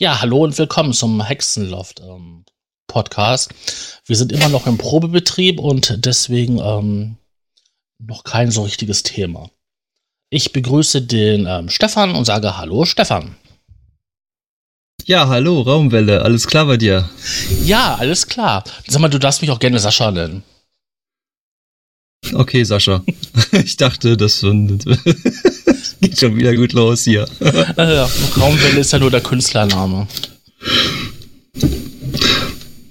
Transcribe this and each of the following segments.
Ja, hallo und willkommen zum Hexenloft ähm, Podcast. Wir sind immer noch im Probebetrieb und deswegen ähm, noch kein so richtiges Thema. Ich begrüße den ähm, Stefan und sage Hallo, Stefan. Ja, hallo, Raumwelle, alles klar bei dir? Ja, alles klar. Sag mal, du darfst mich auch gerne Sascha nennen. Okay, Sascha. Ich dachte, das geht schon wieder gut los hier. Äh, Raumwelle ist ja nur der Künstlername.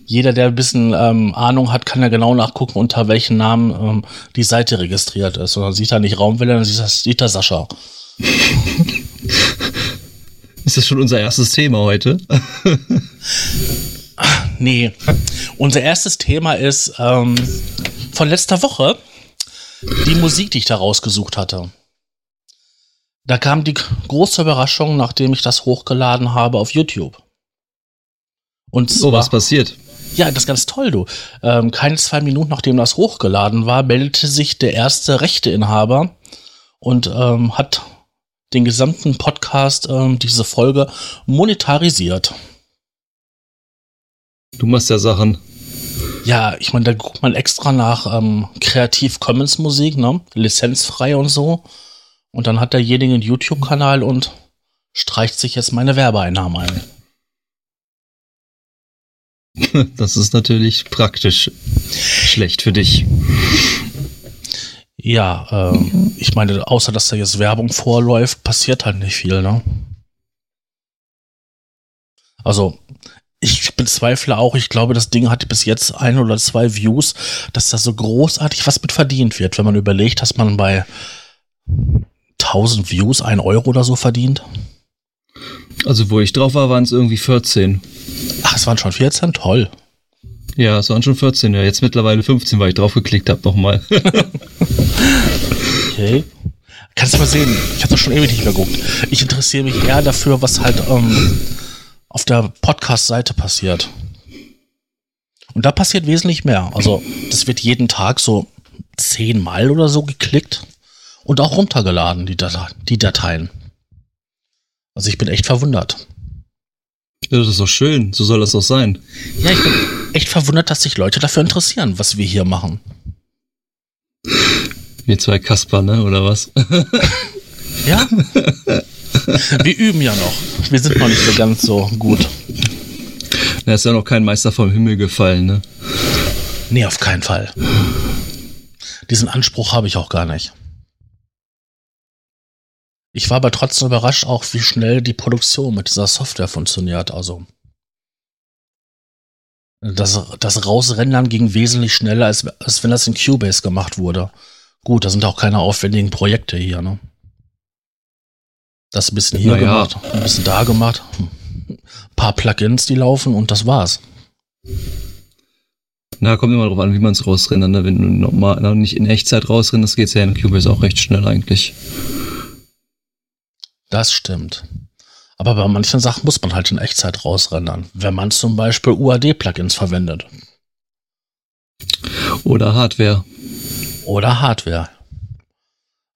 Jeder, der ein bisschen ähm, Ahnung hat, kann ja genau nachgucken, unter welchen Namen ähm, die Seite registriert ist. Und dann sieht er nicht Raumwelle, dann sieht er, sieht er Sascha. Ist das schon unser erstes Thema heute? nee. Unser erstes Thema ist ähm, von letzter Woche die Musik, die ich da rausgesucht hatte. Da kam die große Überraschung, nachdem ich das hochgeladen habe auf YouTube. Und so, oh, was passiert? Ja, das ist ganz toll, du. Ähm, keine zwei Minuten nachdem das hochgeladen war, meldete sich der erste Rechteinhaber und ähm, hat den gesamten Podcast, ähm, diese Folge, monetarisiert. Du machst ja Sachen. Ja, ich meine, da guckt man extra nach ähm, Creative Commons Musik, ne? Lizenzfrei und so. Und dann hat derjenige einen YouTube-Kanal und streicht sich jetzt meine Werbeeinnahmen ein. Das ist natürlich praktisch schlecht für dich. Ja, ähm, ich meine, außer dass da jetzt Werbung vorläuft, passiert halt nicht viel, ne? Also, ich bezweifle auch, ich glaube, das Ding hat bis jetzt ein oder zwei Views, dass da so großartig was mit verdient wird, wenn man überlegt, dass man bei 1000 Views ein Euro oder so verdient. Also, wo ich drauf war, waren es irgendwie 14. Ach, es waren schon 14? Toll. Ja, es waren schon 14, ja. Jetzt mittlerweile 15, weil ich drauf geklickt habe nochmal. okay. Kannst du mal sehen, ich habe das schon ewig nicht mehr geguckt. Ich interessiere mich eher dafür, was halt ähm, auf der Podcast-Seite passiert. Und da passiert wesentlich mehr. Also, das wird jeden Tag so zehnmal oder so geklickt und auch runtergeladen, die, Date die Dateien. Also, ich bin echt verwundert. Ja, das ist doch schön. So soll das doch sein. Ja, ich bin echt verwundert, dass sich Leute dafür interessieren, was wir hier machen. Wir zwei Kasper, ne? Oder was? Ja. Wir üben ja noch. Wir sind noch nicht so ganz so gut. Da ist ja noch kein Meister vom Himmel gefallen, ne? Nee, auf keinen Fall. Diesen Anspruch habe ich auch gar nicht. Ich war aber trotzdem überrascht, auch wie schnell die Produktion mit dieser Software funktioniert. Also das, das Rausrendern ging wesentlich schneller, als, als wenn das in Cubase gemacht wurde. Gut, da sind auch keine aufwendigen Projekte hier, ne? Das ein bisschen hier naja. gemacht, ein bisschen da gemacht, ein paar Plugins, die laufen und das war's. Na, kommt immer darauf an, wie man es rausrendert. Ne? Wenn du normal, nicht in Echtzeit rausrenderst, geht's ja in Cubase auch recht schnell eigentlich. Das stimmt. Aber bei manchen Sachen muss man halt in Echtzeit rausrendern, wenn man zum Beispiel UAD-Plugins verwendet. Oder Hardware. Oder Hardware.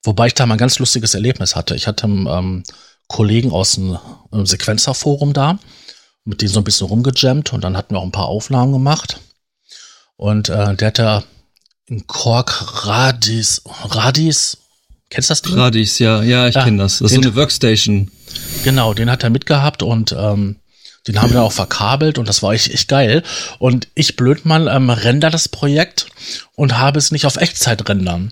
Wobei ich da mal ein ganz lustiges Erlebnis hatte. Ich hatte einen ähm, Kollegen aus dem Sequenzerforum da, mit dem so ein bisschen rumgejammt und dann hatten wir auch ein paar Aufnahmen gemacht. Und äh, der hat da einen Korg Radis, Radis Kennst du das Ding? Radis, ja, ja, ich ja, kenne das. Das ist so eine Workstation. Genau, den hat er mitgehabt und ähm, den haben wir auch verkabelt und das war echt, echt geil. Und ich Blödmann ähm, render das Projekt und habe es nicht auf Echtzeit rendern.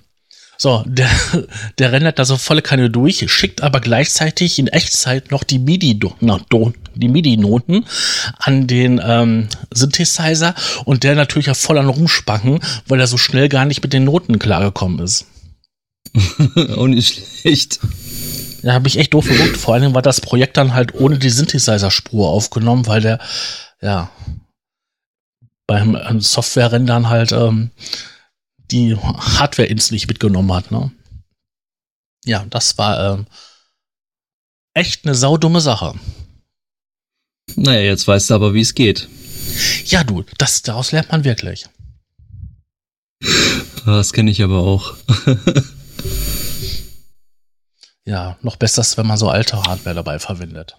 So, der, der rendert da so volle Kanne durch, schickt aber gleichzeitig in Echtzeit noch die MIDI, die MIDI-Noten an den ähm, Synthesizer und der natürlich ja voll an Rumspacken, weil er so schnell gar nicht mit den Noten klargekommen ist. Auch nicht schlecht. Da habe ich echt doof geguckt. Vor allem war das Projekt dann halt ohne die Synthesizer-Spur aufgenommen, weil der, ja, beim ähm, Software-Rendern halt ähm, die Hardware-Ins nicht mitgenommen hat. Ne? Ja, das war ähm, echt eine saudumme Sache. Naja, jetzt weißt du aber, wie es geht. Ja, du, das, daraus lernt man wirklich. Das kenne ich aber auch. Ja, noch besser ist, wenn man so alte Hardware dabei verwendet.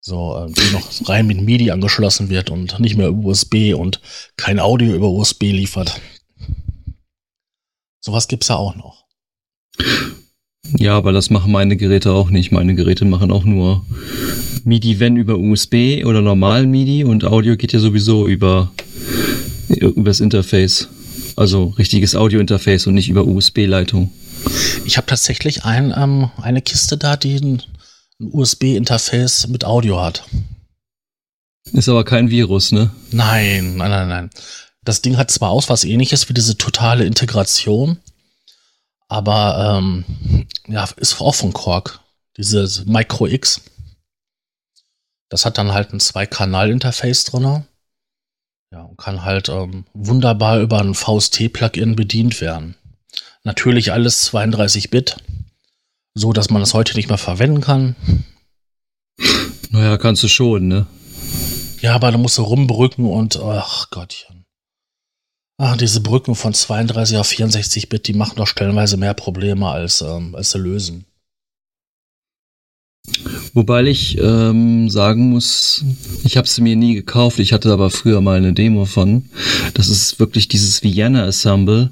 So, äh, die noch rein mit MIDI angeschlossen wird und nicht mehr über USB und kein Audio über USB liefert. Sowas gibt's ja auch noch. Ja, aber das machen meine Geräte auch nicht. Meine Geräte machen auch nur MIDI, wenn über USB oder normal MIDI und Audio geht ja sowieso über übers Interface. Also richtiges Audio-Interface und nicht über USB-Leitung. Ich habe tatsächlich ein, ähm, eine Kiste da, die ein, ein USB-Interface mit Audio hat. Ist aber kein Virus, ne? Nein, nein, nein, nein. Das Ding hat zwar aus was ähnliches wie diese totale Integration, aber ähm, ja, ist auch von Korg. Dieses Micro X. Das hat dann halt ein Zwei-Kanal-Interface drin. Ja, und kann halt ähm, wunderbar über ein VST-Plugin bedient werden. Natürlich alles 32-Bit, so dass man es heute nicht mehr verwenden kann. Naja, kannst du schon, ne? Ja, aber da musst du rumbrücken und ach Gottchen. Ach, diese Brücken von 32 auf 64 Bit, die machen doch stellenweise mehr Probleme als, ähm, als sie lösen. Wobei ich ähm, sagen muss, ich habe sie mir nie gekauft, ich hatte aber früher mal eine Demo von. Das ist wirklich dieses Vienna Assemble.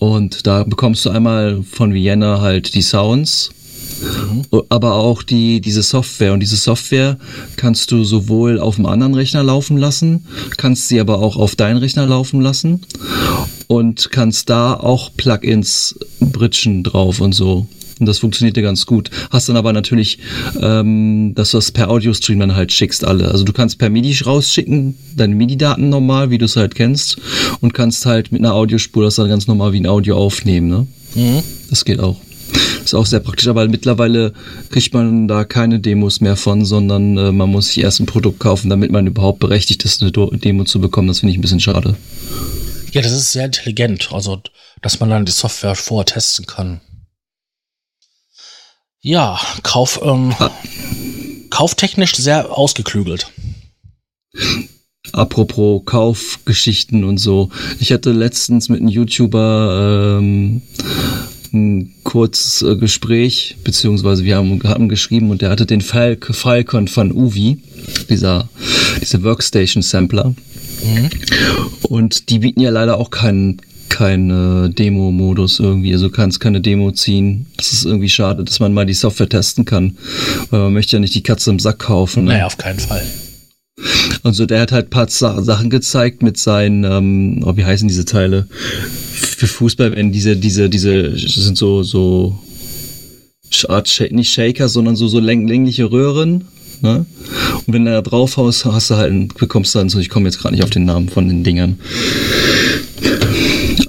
Und da bekommst du einmal von Vienna halt die Sounds, mhm. aber auch die, diese Software. Und diese Software kannst du sowohl auf dem anderen Rechner laufen lassen, kannst sie aber auch auf deinen Rechner laufen lassen und kannst da auch Plugins bridgen drauf und so. Und das funktionierte ganz gut. Hast dann aber natürlich, ähm, dass du das per Audio-Stream dann halt schickst alle. Also du kannst per MIDI rausschicken, deine MIDI-Daten normal, wie du es halt kennst, und kannst halt mit einer Audiospur das dann ganz normal wie ein Audio aufnehmen. Ne? Mhm. Das geht auch. Ist auch sehr praktisch, aber mittlerweile kriegt man da keine Demos mehr von, sondern äh, man muss sich erst ein Produkt kaufen, damit man überhaupt berechtigt ist, eine Demo zu bekommen. Das finde ich ein bisschen schade. Ja, das ist sehr intelligent, also dass man dann die Software vorher testen kann. Ja, Kauf, ähm, kauftechnisch sehr ausgeklügelt. Apropos Kaufgeschichten und so. Ich hatte letztens mit einem YouTuber ähm, ein kurzes äh, Gespräch, beziehungsweise wir haben, haben geschrieben und der hatte den Fal Falcon von Uvi, dieser, dieser Workstation Sampler. Mhm. Und die bieten ja leider auch keinen kein äh, Demo-Modus irgendwie. Also du kannst keine Demo ziehen. Das ist irgendwie schade, dass man mal die Software testen kann. Weil man möchte ja nicht die Katze im Sack kaufen. Ne? Naja, auf keinen Fall. Also der hat halt ein paar Sachen gezeigt mit seinen, ähm, oh, wie heißen diese Teile? Für Fußball, wenn diese, diese, diese, sind so, so Art, nicht Shaker, sondern so, so längliche Röhren. Ne? Und wenn du da drauf haust, hast du halt, bekommst du dann so, ich komme jetzt gerade nicht auf den Namen von den Dingern.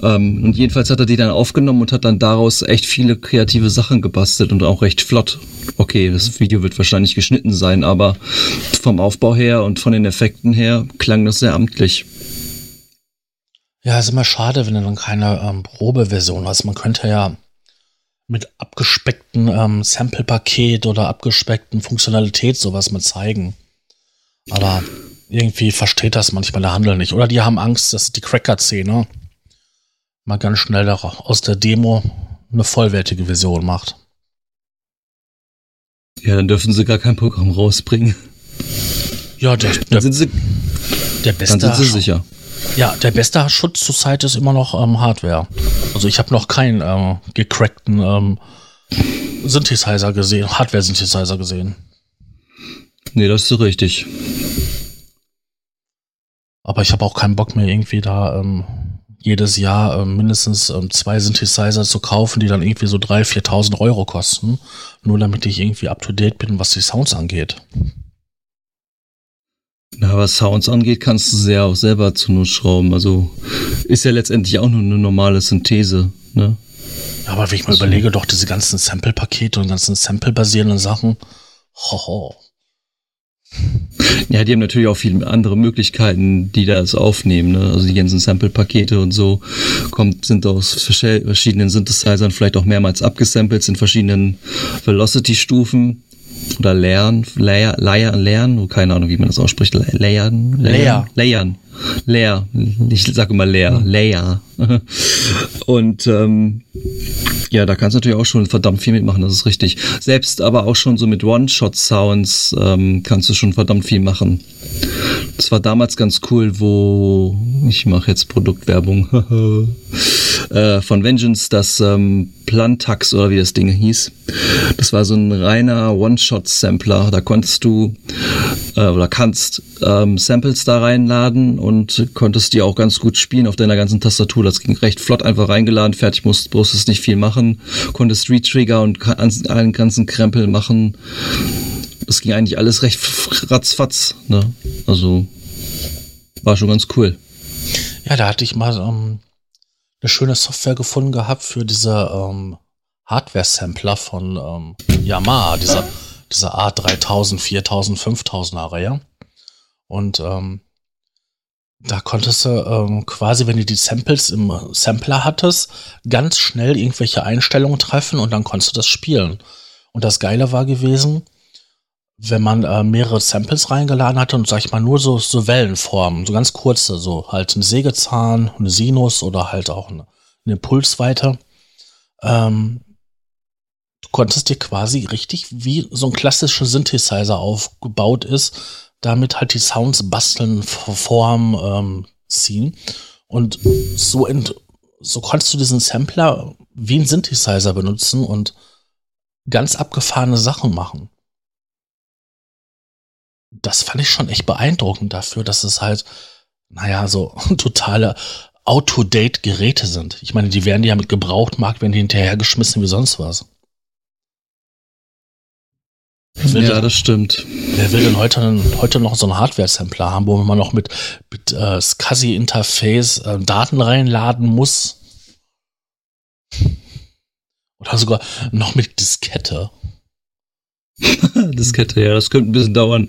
Ähm, und jedenfalls hat er die dann aufgenommen und hat dann daraus echt viele kreative Sachen gebastelt und auch recht flott. Okay, das Video wird wahrscheinlich geschnitten sein, aber vom Aufbau her und von den Effekten her klang das sehr amtlich. Ja, ist immer schade, wenn du dann keine ähm, Probeversion hast. Man könnte ja mit abgespeckten ähm, Sample-Paket oder abgespeckten Funktionalität sowas mal zeigen. Aber irgendwie versteht das manchmal der Handel nicht. Oder die haben Angst, dass die Cracker-Szene mal ganz schnell aus der Demo eine vollwertige Version macht. Ja, dann dürfen sie gar kein Programm rausbringen. Ja, der, der, dann sind sie, der beste. Dann sind sie sicher. Ja, der beste Schutz zur Zeit ist immer noch ähm, Hardware. Also ich habe noch keinen ähm, gecrackten ähm, Synthesizer gesehen, Hardware-Synthesizer gesehen. Nee, das ist so richtig. Aber ich habe auch keinen Bock mehr irgendwie da ähm, jedes Jahr äh, mindestens äh, zwei Synthesizer zu kaufen, die dann irgendwie so 3.000, 4.000 Euro kosten. Nur damit ich irgendwie up-to-date bin, was die Sounds angeht. Na, was Sounds angeht, kannst du sehr auch selber zu nur schrauben. Also ist ja letztendlich auch nur eine normale Synthese, ne? Aber wenn ich mal also, überlege, doch diese ganzen Sample-Pakete und ganzen Sample-basierenden Sachen, hoho. Ja, die haben natürlich auch viele andere Möglichkeiten, die das aufnehmen. Ne? Also die ganzen Sample-Pakete und so kommt, sind aus verschiedenen Synthesizern vielleicht auch mehrmals abgesampelt, sind verschiedenen Velocity-Stufen oder Layern, Layer, Layer, Layern, keine Ahnung, wie man das ausspricht, Layern, Layer, Layern, Leer. Ich sage immer leer. Mhm. Leer. Und ähm, ja, da kannst du natürlich auch schon verdammt viel mitmachen, das ist richtig. Selbst aber auch schon so mit One-Shot-Sounds ähm, kannst du schon verdammt viel machen. Das war damals ganz cool, wo ich mache jetzt Produktwerbung äh, von Vengeance, das ähm, Plantax oder wie das Ding hieß. Das war so ein reiner One-Shot-Sampler. Da konntest du äh, oder kannst ähm, Samples da reinladen und konntest die auch ganz gut spielen auf deiner ganzen Tastatur. Das ging recht flott einfach reingeladen, fertig musst, brauchst nicht viel machen, konntest Retrigger und allen ganzen Krempel machen. Das ging eigentlich alles recht ratzfatz. Ne? Also war schon ganz cool. Ja, da hatte ich mal ähm, eine schöne Software gefunden gehabt für diese ähm, Hardware-Sampler von ähm, Yamaha, dieser, dieser A3000, 4000, 5000er Reihe. Und ähm, da konntest du ähm, quasi, wenn du die Samples im Sampler hattest, ganz schnell irgendwelche Einstellungen treffen und dann konntest du das spielen. Und das Geile war gewesen, wenn man äh, mehrere Samples reingeladen hatte und sag ich mal nur so, so Wellenformen, so ganz kurze, so halt ein Sägezahn, eine Sinus oder halt auch eine, eine Impulsweite, ähm, du konntest dir quasi richtig wie so ein klassischer Synthesizer aufgebaut ist, damit halt die Sounds basteln, formen, ähm, ziehen und so, ent, so konntest du diesen Sampler wie ein Synthesizer benutzen und ganz abgefahrene Sachen machen das fand ich schon echt beeindruckend dafür, dass es halt, naja, so totale Out-to-Date-Geräte sind. Ich meine, die werden ja mit Gebrauchtmarkt, werden die hinterhergeschmissen wie sonst was. Ja, denn, das stimmt. Wer will denn heute, heute noch so einen Hardware-Sampler haben, wo man noch mit, mit äh, SCSI-Interface äh, Daten reinladen muss? Oder sogar noch mit Diskette. Diskette, ja, das könnte ein bisschen dauern.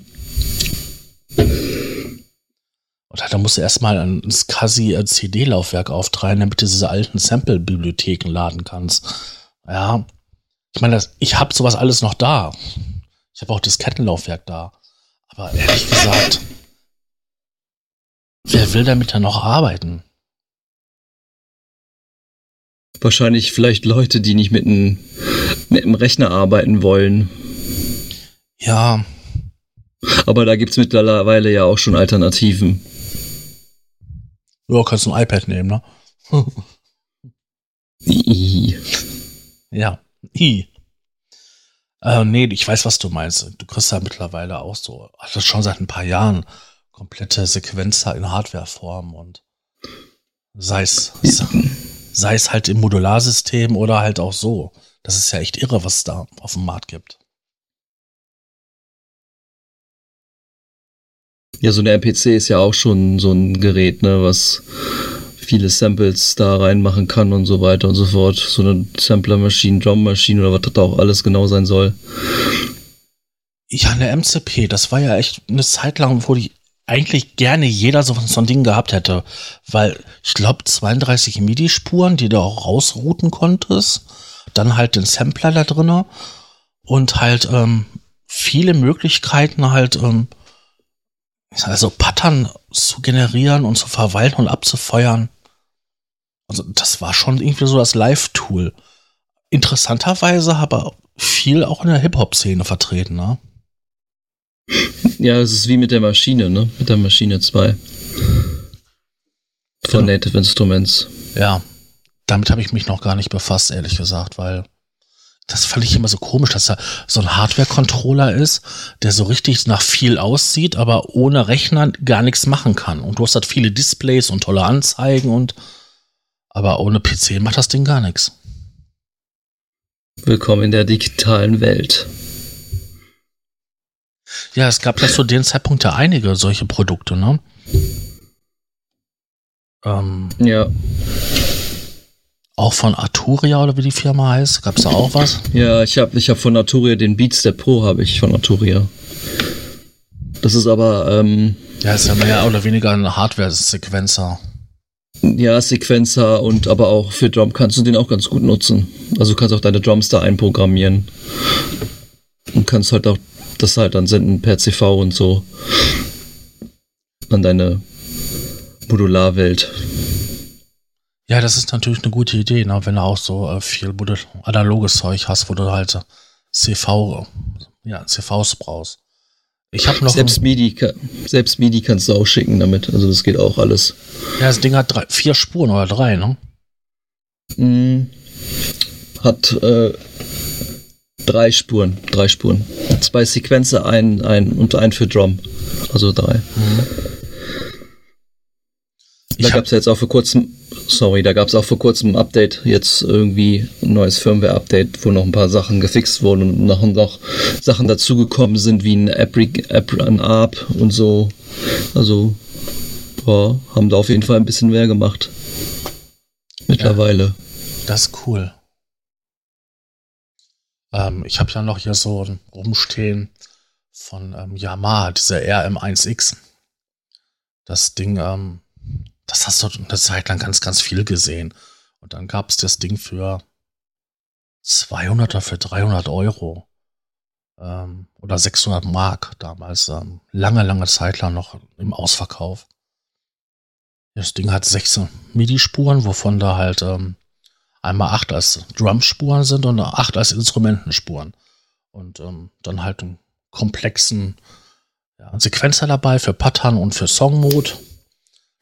Oder da musst du erstmal ein SCSI CD-Laufwerk auftreiben, damit du diese alten Sample-Bibliotheken laden kannst. Ja. Ich meine, ich habe sowas alles noch da. Ich habe auch das Kettenlaufwerk da. Aber ehrlich gesagt, wer will damit dann noch arbeiten? Wahrscheinlich vielleicht Leute, die nicht mit einem, mit einem Rechner arbeiten wollen. Ja, aber da gibt es mittlerweile ja auch schon Alternativen. Ja, kannst du ein iPad nehmen, ne? I. Ja, I. Äh, nee, ich weiß, was du meinst. Du kriegst ja mittlerweile auch so, das schon seit ein paar Jahren, komplette Sequenzer in Hardwareform und sei es, sei es halt im Modularsystem oder halt auch so. Das ist ja echt irre, was es da auf dem Markt gibt. Ja, so eine RPC ist ja auch schon so ein Gerät, ne, was viele Samples da reinmachen kann und so weiter und so fort. So eine Sampler-Maschine, Drum-Maschine oder was das da auch alles genau sein soll. Ja, eine MCP, das war ja echt eine Zeit lang, wo die eigentlich gerne jeder so, so ein Ding gehabt hätte. Weil ich glaube, 32 MIDI-Spuren, die du auch rausrouten konntest. Dann halt den Sampler da drinnen und halt ähm, viele Möglichkeiten halt ähm, also Pattern zu generieren und zu verwalten und abzufeuern. Also das war schon irgendwie so das Live-Tool. Interessanterweise aber viel auch in der Hip-Hop-Szene vertreten, ne? Ja, es ist wie mit der Maschine, ne? Mit der Maschine 2. Von ja. Native Instruments. Ja, damit habe ich mich noch gar nicht befasst, ehrlich gesagt, weil das fand ich immer so komisch, dass da so ein Hardware-Controller ist, der so richtig nach viel aussieht, aber ohne Rechner gar nichts machen kann. Und du hast halt viele Displays und tolle Anzeigen und aber ohne PC macht das Ding gar nichts. Willkommen in der digitalen Welt. Ja, es gab ja zu dem Zeitpunkt ja einige solche Produkte, ne? Ähm, ja. Auch von Arturia oder wie die Firma heißt? Gab es da auch was? Ja, ich habe ich hab von Arturia den Beatstep Pro habe ich von Arturia. Das ist aber ähm, ja, ist ja mehr oder weniger ein Hardware-Sequencer. Ja, Sequencer und aber auch für Drum kannst du den auch ganz gut nutzen. Also du kannst auch deine Drums da einprogrammieren. Und kannst halt auch das halt dann senden per CV und so. An deine Modularwelt. Ja, das ist natürlich eine gute Idee, ne? wenn du auch so äh, viel analoges Zeug hast, wo du halt CV, ja, CVs brauchst. Ich habe noch. Selbst MIDI, selbst MIDI kannst du auch schicken damit. Also das geht auch alles. Ja, das Ding hat drei, vier Spuren oder drei, ne? Mm, hat äh, drei Spuren, drei Spuren. Zwei Sequenzer, ein, ein und ein für Drum. Also drei. Mhm. Da gab es jetzt auch vor kurzem, sorry, da gab es auch vor kurzem ein Update, jetzt irgendwie ein neues Firmware-Update, wo noch ein paar Sachen gefixt wurden und noch, noch Sachen dazugekommen sind, wie ein App, App ein App und so. Also, ja, haben da auf jeden Fall ein bisschen mehr gemacht. Mittlerweile. Ja, das ist cool. Ähm, ich habe ja noch hier so rumstehen von ähm, Yamaha, dieser RM1X. Das Ding, ähm, das hast du eine Zeit lang ganz, ganz viel gesehen. Und dann gab es das Ding für 200 oder für 300 Euro. Ähm, oder 600 Mark damals. Ähm, lange, lange Zeit lang noch im Ausverkauf. Das Ding hat 16 MIDI-Spuren, wovon da halt ähm, einmal acht als Drumspuren sind und acht als Instrumentenspuren. Und ähm, dann halt einen komplexen ja, Sequenzer dabei für Pattern und für Song-Mode.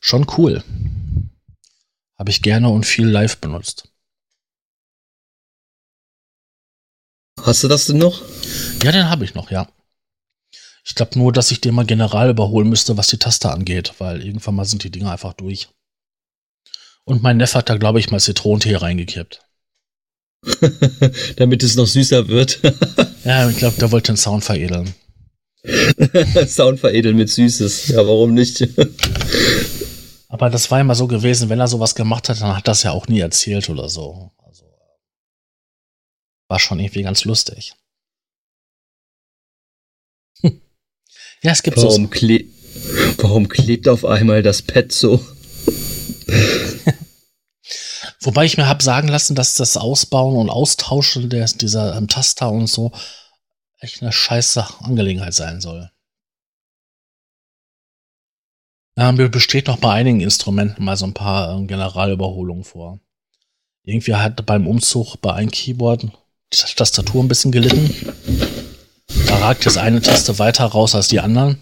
Schon cool. Habe ich gerne und viel live benutzt. Hast du das denn noch? Ja, den habe ich noch, ja. Ich glaube nur, dass ich den mal general überholen müsste, was die Taste angeht, weil irgendwann mal sind die Dinge einfach durch. Und mein Neffe hat da, glaube ich, mal Zitronentee reingekippt. Damit es noch süßer wird. ja, ich glaube, der wollte den Sound veredeln. Sound veredeln mit Süßes. Ja, warum nicht? Aber das war immer so gewesen, wenn er sowas gemacht hat, dann hat das ja auch nie erzählt oder so. Also war schon irgendwie ganz lustig. ja, es gibt warum so. Kle warum klebt auf einmal das Pad so? Wobei ich mir habe sagen lassen, dass das Ausbauen und Austauschen der, dieser ähm, Taster und so echt eine scheiße Angelegenheit sein soll. Mir besteht noch bei einigen Instrumenten mal so ein paar äh, Generalüberholungen vor. Irgendwie hat beim Umzug bei einem Keyboard die Tastatur ein bisschen gelitten. Da ragt jetzt eine Taste weiter raus als die anderen.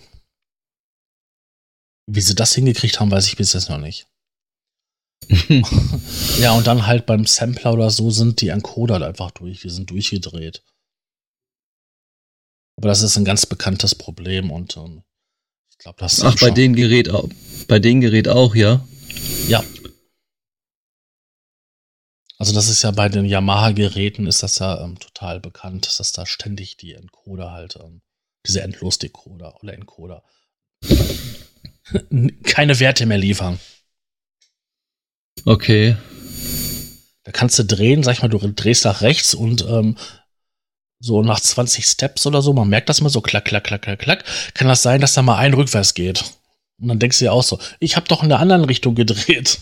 Wie sie das hingekriegt haben, weiß ich bis jetzt noch nicht. ja, und dann halt beim Sampler oder so sind die Encoder halt einfach durch, die sind durchgedreht. Aber das ist ein ganz bekanntes Problem und ähm, glaube, das Ach, bei dem Gerät auch. Bei dem Gerät auch, ja? Ja. Also das ist ja bei den Yamaha-Geräten ist das ja ähm, total bekannt, dass da ständig die Encoder halt, ähm, diese Endlos-Decoder oder Encoder keine Werte mehr liefern. Okay. Da kannst du drehen, sag ich mal, du drehst nach rechts und ähm, so nach 20 Steps oder so, man merkt das mal so klack, klack, klack, klack, klack, kann das sein, dass da mal ein rückwärts geht. Und dann denkst du dir auch so, ich habe doch in der anderen Richtung gedreht.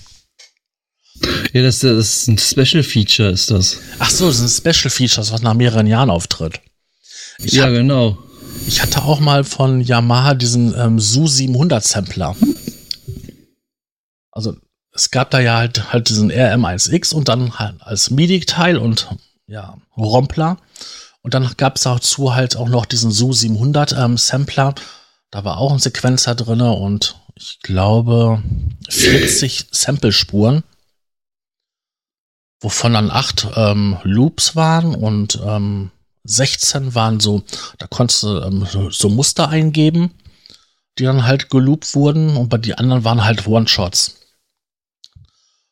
Ja, das, das ist ein Special Feature, ist das. Ach so, das ist ein Special Feature, was nach mehreren Jahren auftritt. Ich ja, hab, genau. Ich hatte auch mal von Yamaha diesen ähm, Su 700 Sampler. Also es gab da ja halt, halt diesen RM1X und dann halt als MIDI-Teil und ja, Rompler. Und dann gab es dazu halt auch noch diesen Su 700 ähm, Sampler. Da war auch ein Sequenzer drin und ich glaube 40 Samplespuren, wovon dann acht ähm, Loops waren und ähm, 16 waren so, da konntest du ähm, so, Muster eingeben, die dann halt geloopt wurden und bei die anderen waren halt One-Shots.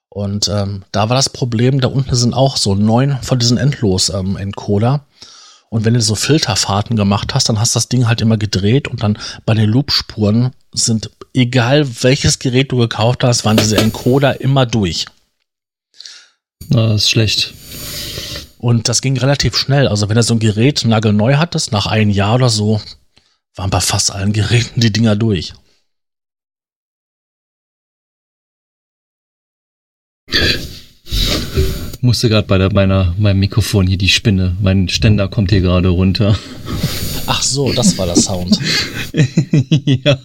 Und ähm, da war das Problem, da unten sind auch so neun von diesen Endlos-Encoder. Ähm, und wenn du so Filterfahrten gemacht hast, dann hast das Ding halt immer gedreht und dann bei den Loop-Spuren sind, egal welches Gerät du gekauft hast, waren diese Encoder immer durch. Na, das ist schlecht. Und das ging relativ schnell. Also wenn du so ein Gerät nagelneu hattest, nach einem Jahr oder so, waren bei fast allen Geräten die Dinger durch. Musste gerade bei der, meiner, meinem Mikrofon hier die Spinne. Mein Ständer kommt hier gerade runter. Ach so, das war der Sound. ja.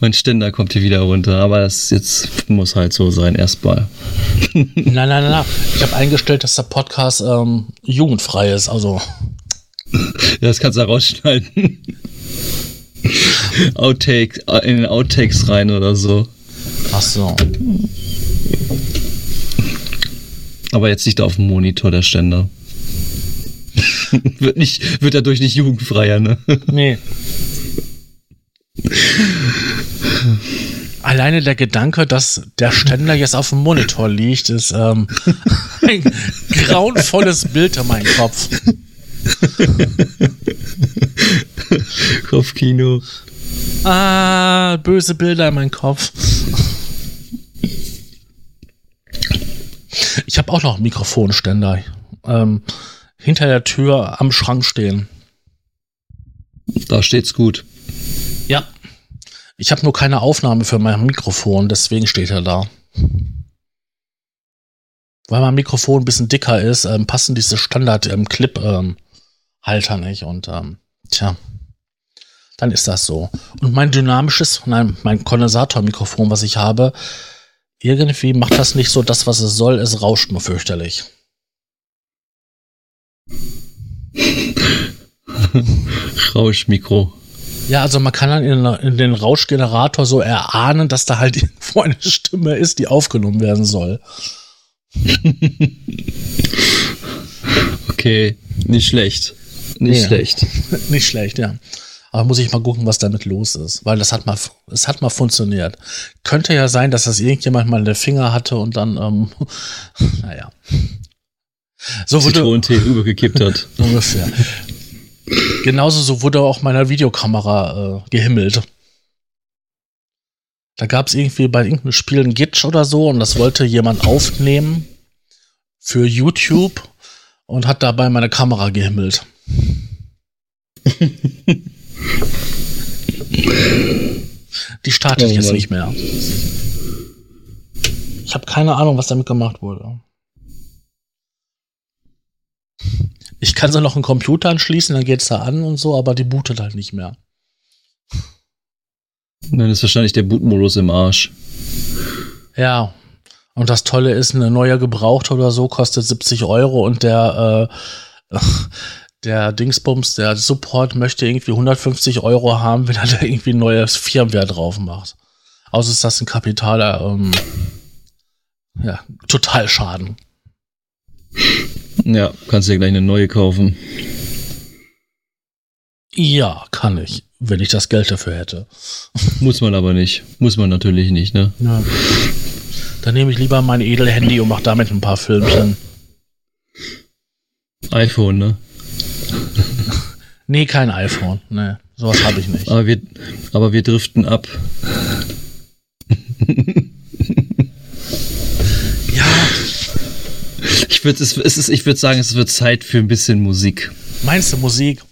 Mein Ständer kommt hier wieder runter, aber das jetzt muss halt so sein, erstmal. nein, nein, nein, nein. Ich habe eingestellt, dass der Podcast ähm, jugendfrei ist, also. Das kannst du rausschneiden. Outtake, in den Outtakes rein oder so. Ach so. Aber jetzt nicht auf dem Monitor der Ständer. wird, nicht, wird dadurch nicht jugendfreier, ne? Nee. Alleine der Gedanke, dass der Ständer jetzt auf dem Monitor liegt, ist ähm, ein grauenvolles Bild in meinem Kopf. Kopfkino. Ah, böse Bilder in meinem Kopf. Ich habe auch noch Mikrofonständer ähm, hinter der Tür am Schrank stehen. Da steht's gut. Ja. Ich habe nur keine Aufnahme für mein Mikrofon, deswegen steht er da. Weil mein Mikrofon ein bisschen dicker ist, ähm, passen diese Standard-Clip-Halter ähm, nicht. Und ähm, tja, dann ist das so. Und mein dynamisches, nein, mein Kondensatormikrofon, was ich habe, irgendwie macht das nicht so das, was es soll. Es rauscht nur fürchterlich. Rauschmikro. Ja, also man kann dann in, in, den Rauschgenerator so erahnen, dass da halt irgendwo eine Stimme ist, die aufgenommen werden soll. okay, nicht schlecht. Nicht ja. schlecht. nicht schlecht, ja. Aber muss ich mal gucken, was damit los ist, weil das hat mal, es hat mal funktioniert. Könnte ja sein, dass das irgendjemand mal in den Finger hatte und dann, ähm, naja. So wurde Zitronentee übergekippt hat. Ungefähr. Genauso so wurde auch meiner Videokamera äh, gehimmelt. Da gab es irgendwie bei irgendeinem Spiel ein Gitch oder so und das wollte jemand aufnehmen für YouTube und hat dabei meine Kamera gehimmelt. Die startet oh, jetzt nicht mehr. Ich habe keine Ahnung, was damit gemacht wurde. Ich kann so noch einen Computer anschließen, dann geht es da an und so, aber die bootet halt nicht mehr. Dann ist wahrscheinlich der Bootmodus im Arsch. Ja. Und das Tolle ist, eine neue gebraucht oder so kostet 70 Euro und der, äh, der Dingsbums, der Support möchte irgendwie 150 Euro haben, wenn er da irgendwie ein neues Firmware drauf macht. Außer ist das ein kapitaler, ähm, ja, total Schaden. Ja, kannst dir gleich eine neue kaufen. Ja, kann ich, wenn ich das Geld dafür hätte. Muss man aber nicht. Muss man natürlich nicht, ne? Ja. Dann nehme ich lieber mein Edelhandy und mache damit ein paar Filmchen. iPhone, ne? nee, kein iPhone. Ne, sowas habe ich nicht. Aber wir, aber wir driften ab. Ich würde es, es ist, ich würde sagen, es wird Zeit für ein bisschen Musik. Meinst du Musik?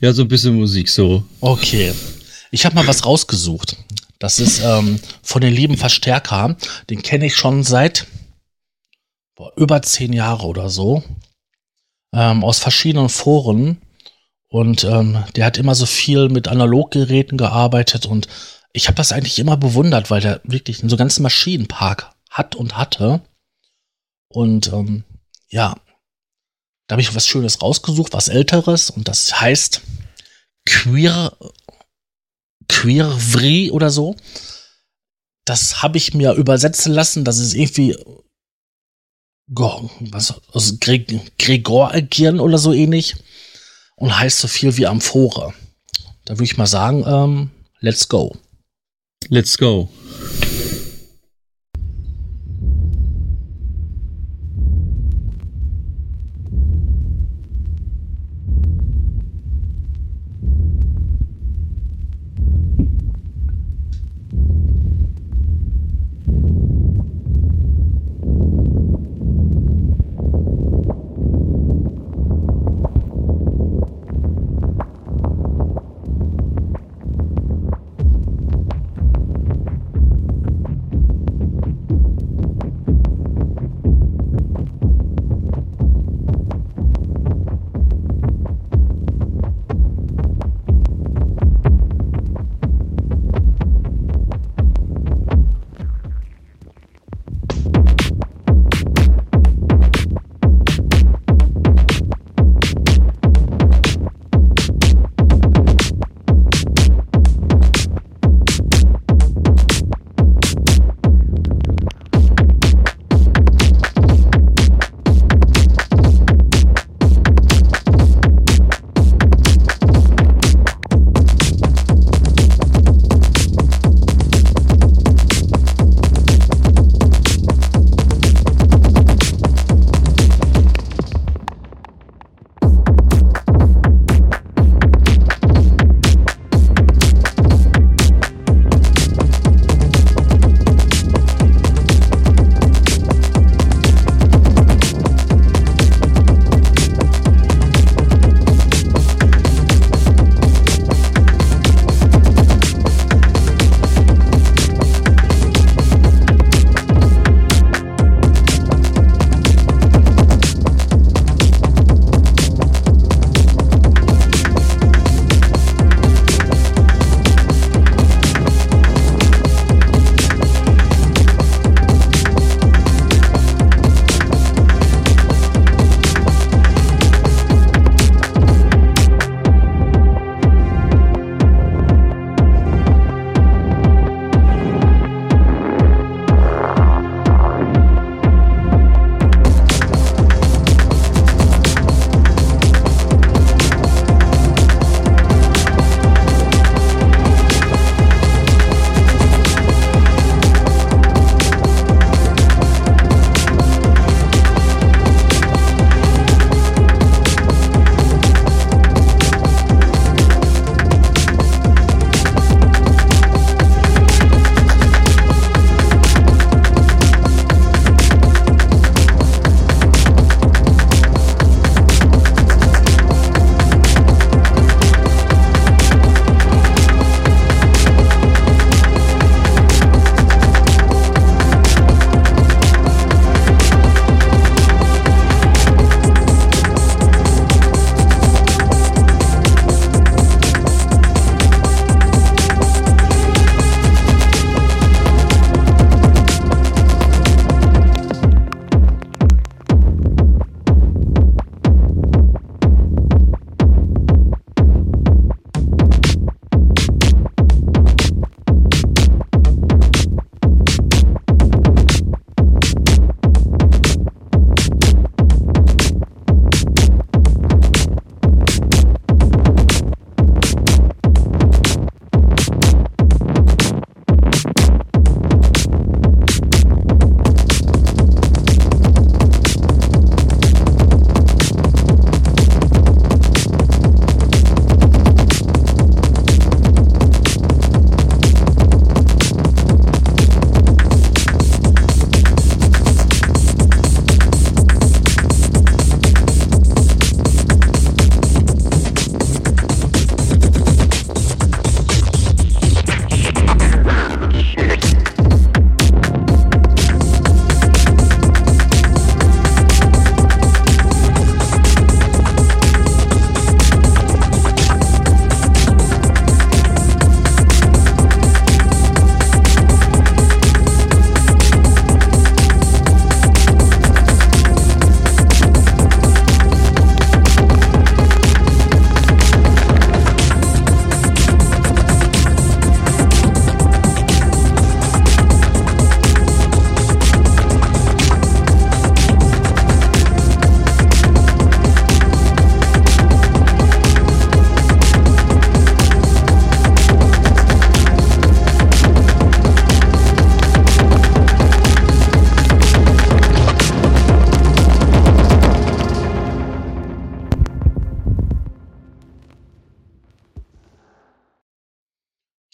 Ja, so ein bisschen Musik so. Okay. Ich habe mal was rausgesucht. Das ist ähm, von den lieben Verstärker. Den kenne ich schon seit boah, über zehn Jahren oder so. Ähm, aus verschiedenen Foren. Und ähm, der hat immer so viel mit Analoggeräten gearbeitet. Und ich habe das eigentlich immer bewundert, weil der wirklich so einen ganzen Maschinenpark hat und hatte. Und ähm, ja, da habe ich was Schönes rausgesucht, was Älteres. Und das heißt Queer, Queervri oder so. Das habe ich mir übersetzen lassen. Das ist irgendwie was, also Gregor agieren oder so ähnlich. Und heißt so viel wie Amphore. Da würde ich mal sagen, ähm, let's go. Let's go.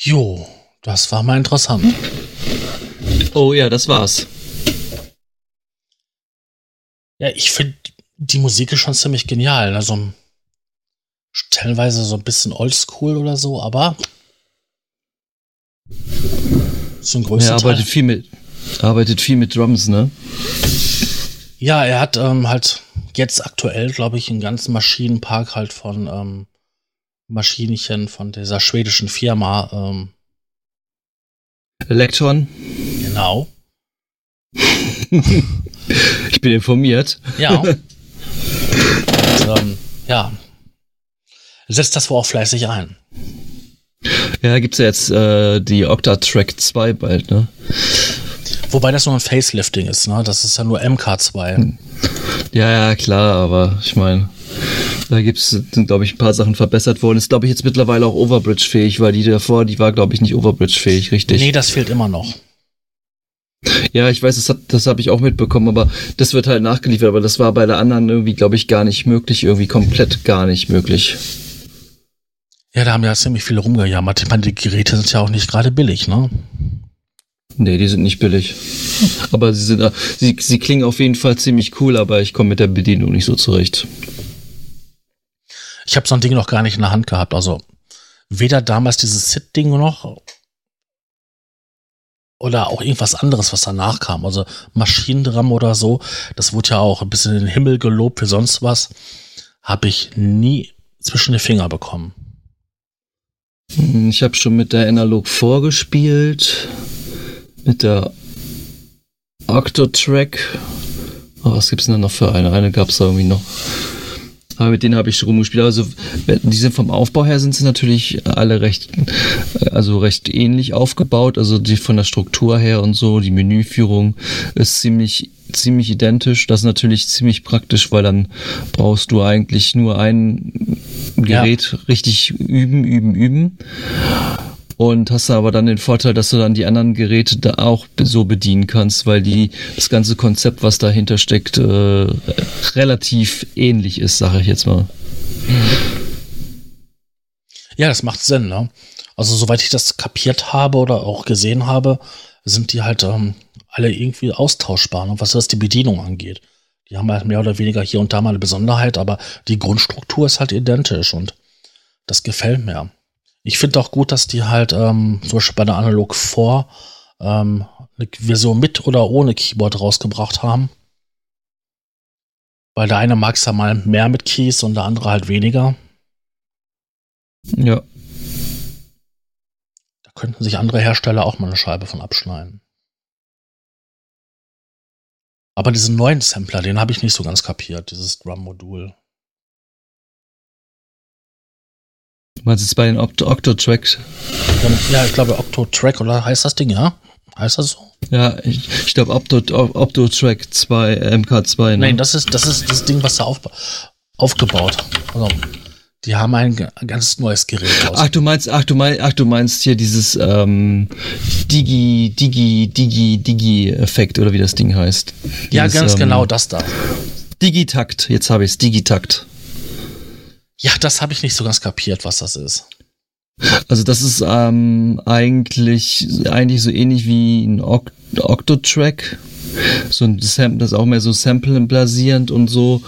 Jo, das war mal interessant. Oh ja, das war's. Ja, ich finde die Musik ist schon ziemlich genial. Also stellenweise so ein bisschen oldschool oder so, aber zum größten er arbeitet Teil. viel mit arbeitet viel mit Drums, ne? Ja, er hat ähm, halt jetzt aktuell, glaube ich, einen ganzen Maschinenpark halt von ähm, Maschinchen von dieser schwedischen Firma. Ähm, Elektron. Genau. ich bin informiert. Ja. Und, ähm, ja. Setzt das wohl auch fleißig ein. Ja, gibt's ja jetzt äh, die Octa-Track 2 bald, ne? Wobei das nur ein Facelifting ist, ne? Das ist ja nur MK2. Ja, ja, klar, aber ich meine, da gibt's, sind, glaube ich, ein paar Sachen verbessert worden. Ist, glaube ich, jetzt mittlerweile auch Overbridge-fähig, weil die davor, die war, glaube ich, nicht Overbridge-fähig, richtig? Nee, das fehlt immer noch. Ja, ich weiß, das, hat, das habe ich auch mitbekommen, aber das wird halt nachgeliefert. Aber das war bei der anderen irgendwie, glaube ich, gar nicht möglich, irgendwie komplett gar nicht möglich. Ja, da haben ja ziemlich viele rumgejammert. Ich meine, die Geräte sind ja auch nicht gerade billig, ne? Nee, die sind nicht billig. Aber sie sind, sie, sie klingen auf jeden Fall ziemlich cool, aber ich komme mit der Bedienung nicht so zurecht. Ich habe so ein Ding noch gar nicht in der Hand gehabt. Also weder damals dieses Sit-Ding noch oder auch irgendwas anderes, was danach kam. Also Maschinendrum oder so. Das wurde ja auch ein bisschen in den Himmel gelobt für sonst was. Habe ich nie zwischen die Finger bekommen. Ich habe schon mit der Analog vorgespielt mit der Octotrack. Oh, was gibt's denn da noch für eine? Eine gab's da irgendwie noch. Aber mit denen habe ich schon rumgespielt. Also die sind vom Aufbau her sind sie natürlich alle recht, also recht ähnlich aufgebaut. Also die von der Struktur her und so, die Menüführung ist ziemlich ziemlich identisch. Das ist natürlich ziemlich praktisch, weil dann brauchst du eigentlich nur ein Gerät ja. richtig üben, üben, üben und hast aber dann den Vorteil, dass du dann die anderen Geräte da auch so bedienen kannst, weil die das ganze Konzept, was dahinter steckt, äh, relativ ähnlich ist, sage ich jetzt mal. Ja, das macht Sinn, ne? Also soweit ich das kapiert habe oder auch gesehen habe, sind die halt ähm, alle irgendwie austauschbar, ne? was das die Bedienung angeht. Die haben halt mehr oder weniger hier und da mal eine Besonderheit, aber die Grundstruktur ist halt identisch und das gefällt mir. Ich finde auch gut, dass die halt ähm, zum Beispiel bei der Analog 4 ähm, eine Version mit oder ohne Keyboard rausgebracht haben. Weil der eine mag es ja mal mehr mit Keys und der andere halt weniger. Ja. Da könnten sich andere Hersteller auch mal eine Scheibe von abschneiden. Aber diesen neuen Sampler, den habe ich nicht so ganz kapiert, dieses Drum-Modul. Meinst jetzt bei den Oct Octo-Tracks? Ja, ich glaube Octo-Track, oder heißt das Ding, ja? Heißt das so? Ja, ich, ich glaube Opto-Track 2, äh, MK2. Ne? Nein, das ist, das ist das Ding, was da auf, aufgebaut. Also, die haben ein ganz neues Gerät raus. Ach, du meinst, ach, du meinst, ach, du meinst hier dieses ähm, Digi, Digi, Digi, Digi-Effekt oder wie das Ding heißt. Dieses, ja, ganz ähm, genau das da. Digitakt, jetzt habe ich es, Digitakt. Ja, das habe ich nicht so ganz kapiert, was das ist. Also das ist ähm, eigentlich eigentlich so ähnlich wie ein Oct Octotrack. So ein Sample, das ist auch mehr so Sample-basierend und so.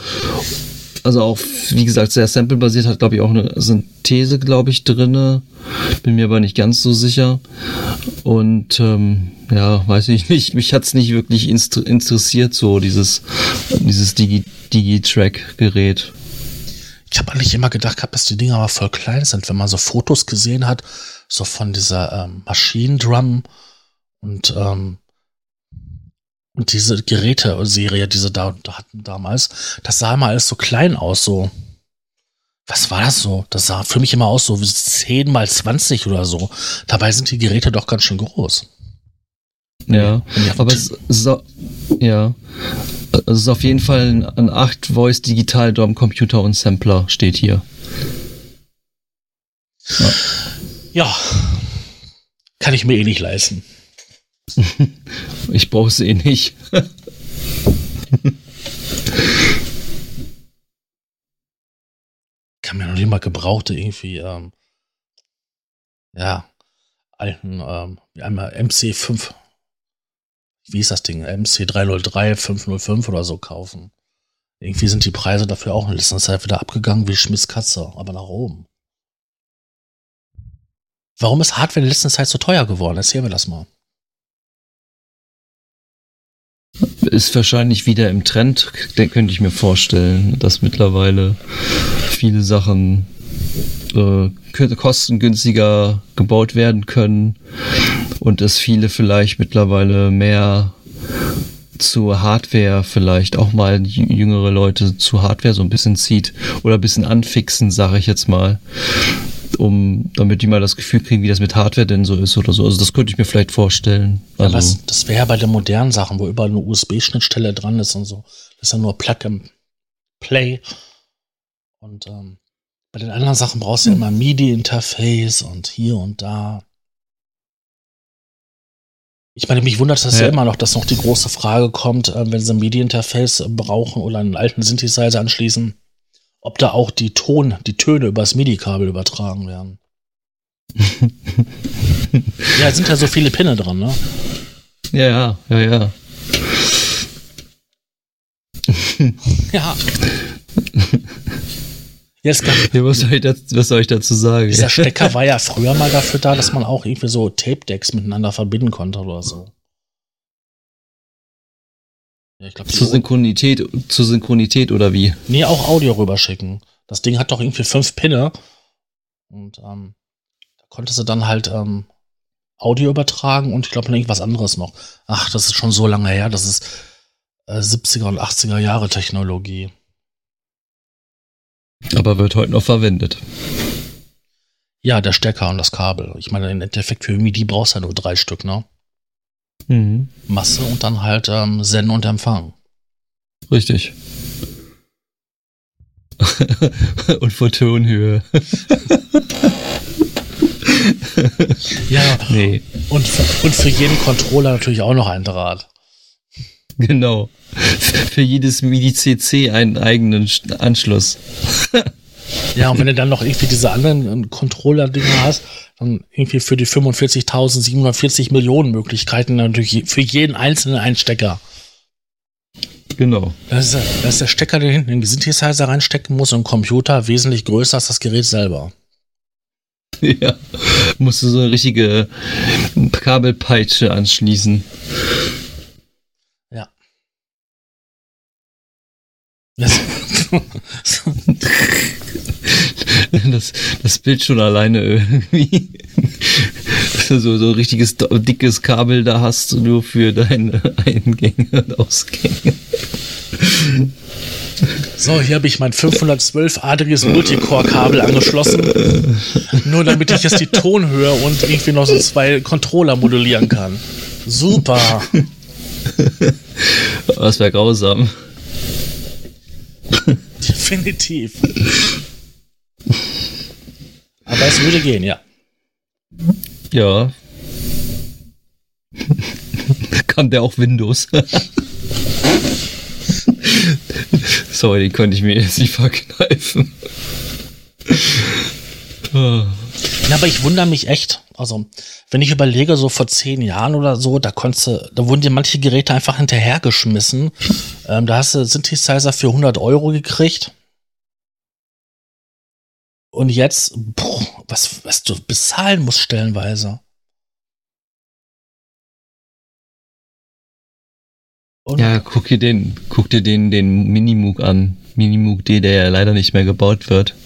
Also auch, wie gesagt, sehr Sample-basiert, hat glaube ich auch eine Synthese, glaube ich, drinne. Bin mir aber nicht ganz so sicher. Und ähm, ja, weiß ich nicht. Mich hat's nicht wirklich interessiert, so dieses, dieses Digi-Track-Gerät. Ich habe eigentlich immer gedacht gehabt, dass die Dinger aber voll klein sind, wenn man so Fotos gesehen hat, so von dieser ähm, Maschinendrum und ähm, und diese Geräte-Serie, diese da, da hatten damals, das sah immer alles so klein aus, so. Was war das so? Das sah für mich immer aus, so wie 10 mal 20 oder so. Dabei sind die Geräte doch ganz schön groß. Ja, aber es ist, auch, ja, es ist auf jeden Fall ein, ein 8-Voice Digital Drum Computer und Sampler steht hier. Ja. ja. Kann ich mir eh nicht leisten. ich brauche es eh nicht. kann mir noch nicht mal gebrauchte irgendwie, ähm, ja, alten, ähm, einmal MC5, wie ist das Ding? MC303, 505 oder so kaufen. Irgendwie sind die Preise dafür auch in letzter Zeit wieder abgegangen wie Schmitz Katze, aber nach oben. Warum ist Hardware in letzter Zeit so teuer geworden? Erzähl mir das mal. Ist wahrscheinlich wieder im Trend, könnte ich mir vorstellen, dass mittlerweile viele Sachen äh, kostengünstiger gebaut werden können und dass viele vielleicht mittlerweile mehr zur Hardware vielleicht auch mal jüngere Leute zu Hardware so ein bisschen zieht oder ein bisschen anfixen, sage ich jetzt mal, um damit die mal das Gefühl kriegen, wie das mit Hardware denn so ist oder so. Also das könnte ich mir vielleicht vorstellen. Also, ja, das, das wäre ja bei den modernen Sachen, wo überall eine USB-Schnittstelle dran ist und so. Das ist ja nur Plug and Play. Und ähm, bei den anderen Sachen brauchst du ja immer MIDI-Interface und hier und da. Ich meine, mich wundert das ja. ja immer noch, dass noch die große Frage kommt, äh, wenn sie ein MIDI-Interface brauchen oder einen alten Synthesizer anschließen, ob da auch die Ton, die Töne übers MIDI-Kabel übertragen werden. ja, es sind ja so viele Pinne dran, ne? Ja, ja, ja, ja. ja. Jetzt kann, ja, was, soll ich dazu, was soll ich dazu sagen? Dieser Stecker war ja früher mal dafür da, dass man auch irgendwie so Tape-Decks miteinander verbinden konnte oder so. Ja, ich glaub, zur Synchronität, zur Synchronität oder wie? Nee, auch Audio rüberschicken. Das Ding hat doch irgendwie fünf Pinne. Und ähm, da konntest du dann halt ähm, Audio übertragen und ich glaube noch irgendwas anderes noch. Ach, das ist schon so lange her. Das ist äh, 70er und 80er Jahre Technologie. Aber wird heute noch verwendet. Ja, der Stecker und das Kabel. Ich meine, im Endeffekt für MIDI brauchst du ja nur drei Stück, ne? Mhm. Masse und dann halt ähm, Senden und Empfang. Richtig. und Photonhöhe. ja. Nee. Und, und für jeden Controller natürlich auch noch ein Draht. Genau. Für jedes MIDI-CC einen eigenen Anschluss. ja, und wenn du dann noch irgendwie diese anderen äh, Controller-Dinger hast, dann irgendwie für die 45.740 Millionen Möglichkeiten natürlich für jeden einzelnen einen Stecker. Genau. Das ist, das ist der Stecker, der hinten in den Synthesizer reinstecken muss und Computer wesentlich größer als das Gerät selber. Ja, musst du so eine richtige Kabelpeitsche anschließen. Das, das Bild schon alleine irgendwie. Dass du so, so richtiges dickes Kabel da hast, nur für deine Eingänge und Ausgänge. So, hier habe ich mein 512-adriges Multicore-Kabel angeschlossen. Nur damit ich jetzt die Tonhöhe und irgendwie noch so zwei Controller modulieren kann. Super. Das wäre grausam. Definitiv. Aber es würde gehen, ja. Ja. Kann der auch Windows? Sorry, den konnte ich mir jetzt nicht verkneifen. Ja, aber ich wundere mich echt. Also, wenn ich überlege, so vor zehn Jahren oder so, da konntest du, da wurden dir manche Geräte einfach hinterhergeschmissen. Ähm, da hast du Synthesizer für 100 Euro gekriegt. Und jetzt, boah, was, was du bezahlen musst stellenweise. Und ja, guck dir den, guck dir den, den Minimoog an. Minimoog D, der ja leider nicht mehr gebaut wird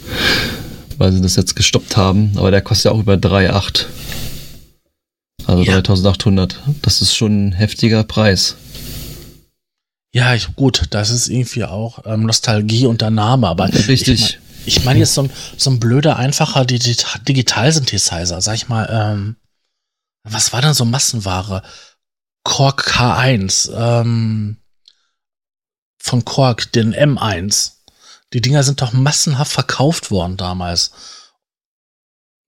weil sie das jetzt gestoppt haben. Aber der kostet ja auch über 3,8. Also ja. 3800. Das ist schon ein heftiger Preis. Ja, ich, gut, das ist irgendwie auch ähm, Nostalgie und der Name, aber richtig. Ich meine, mein jetzt so ein, so ein blöder, einfacher Digital-Synthesizer, sag ich mal, ähm, was war denn so Massenware? Korg K1, ähm, von Korg, den M1. Die Dinger sind doch massenhaft verkauft worden damals.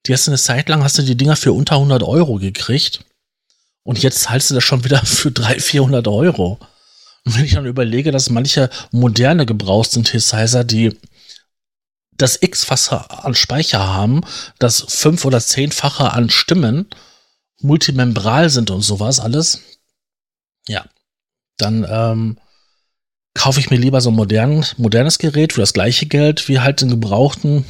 Die hast du eine Zeit lang, hast du die Dinger für unter 100 Euro gekriegt. Und jetzt zahlst du das schon wieder für 300, 400 Euro. Und wenn ich dann überlege, dass manche moderne Gebrauchssynthesizer, die das X-fache an Speicher haben, das fünf- oder zehnfache an Stimmen multimembral sind und sowas alles, ja, dann ähm, kaufe ich mir lieber so ein modern, modernes Gerät für das gleiche Geld wie halt den gebrauchten,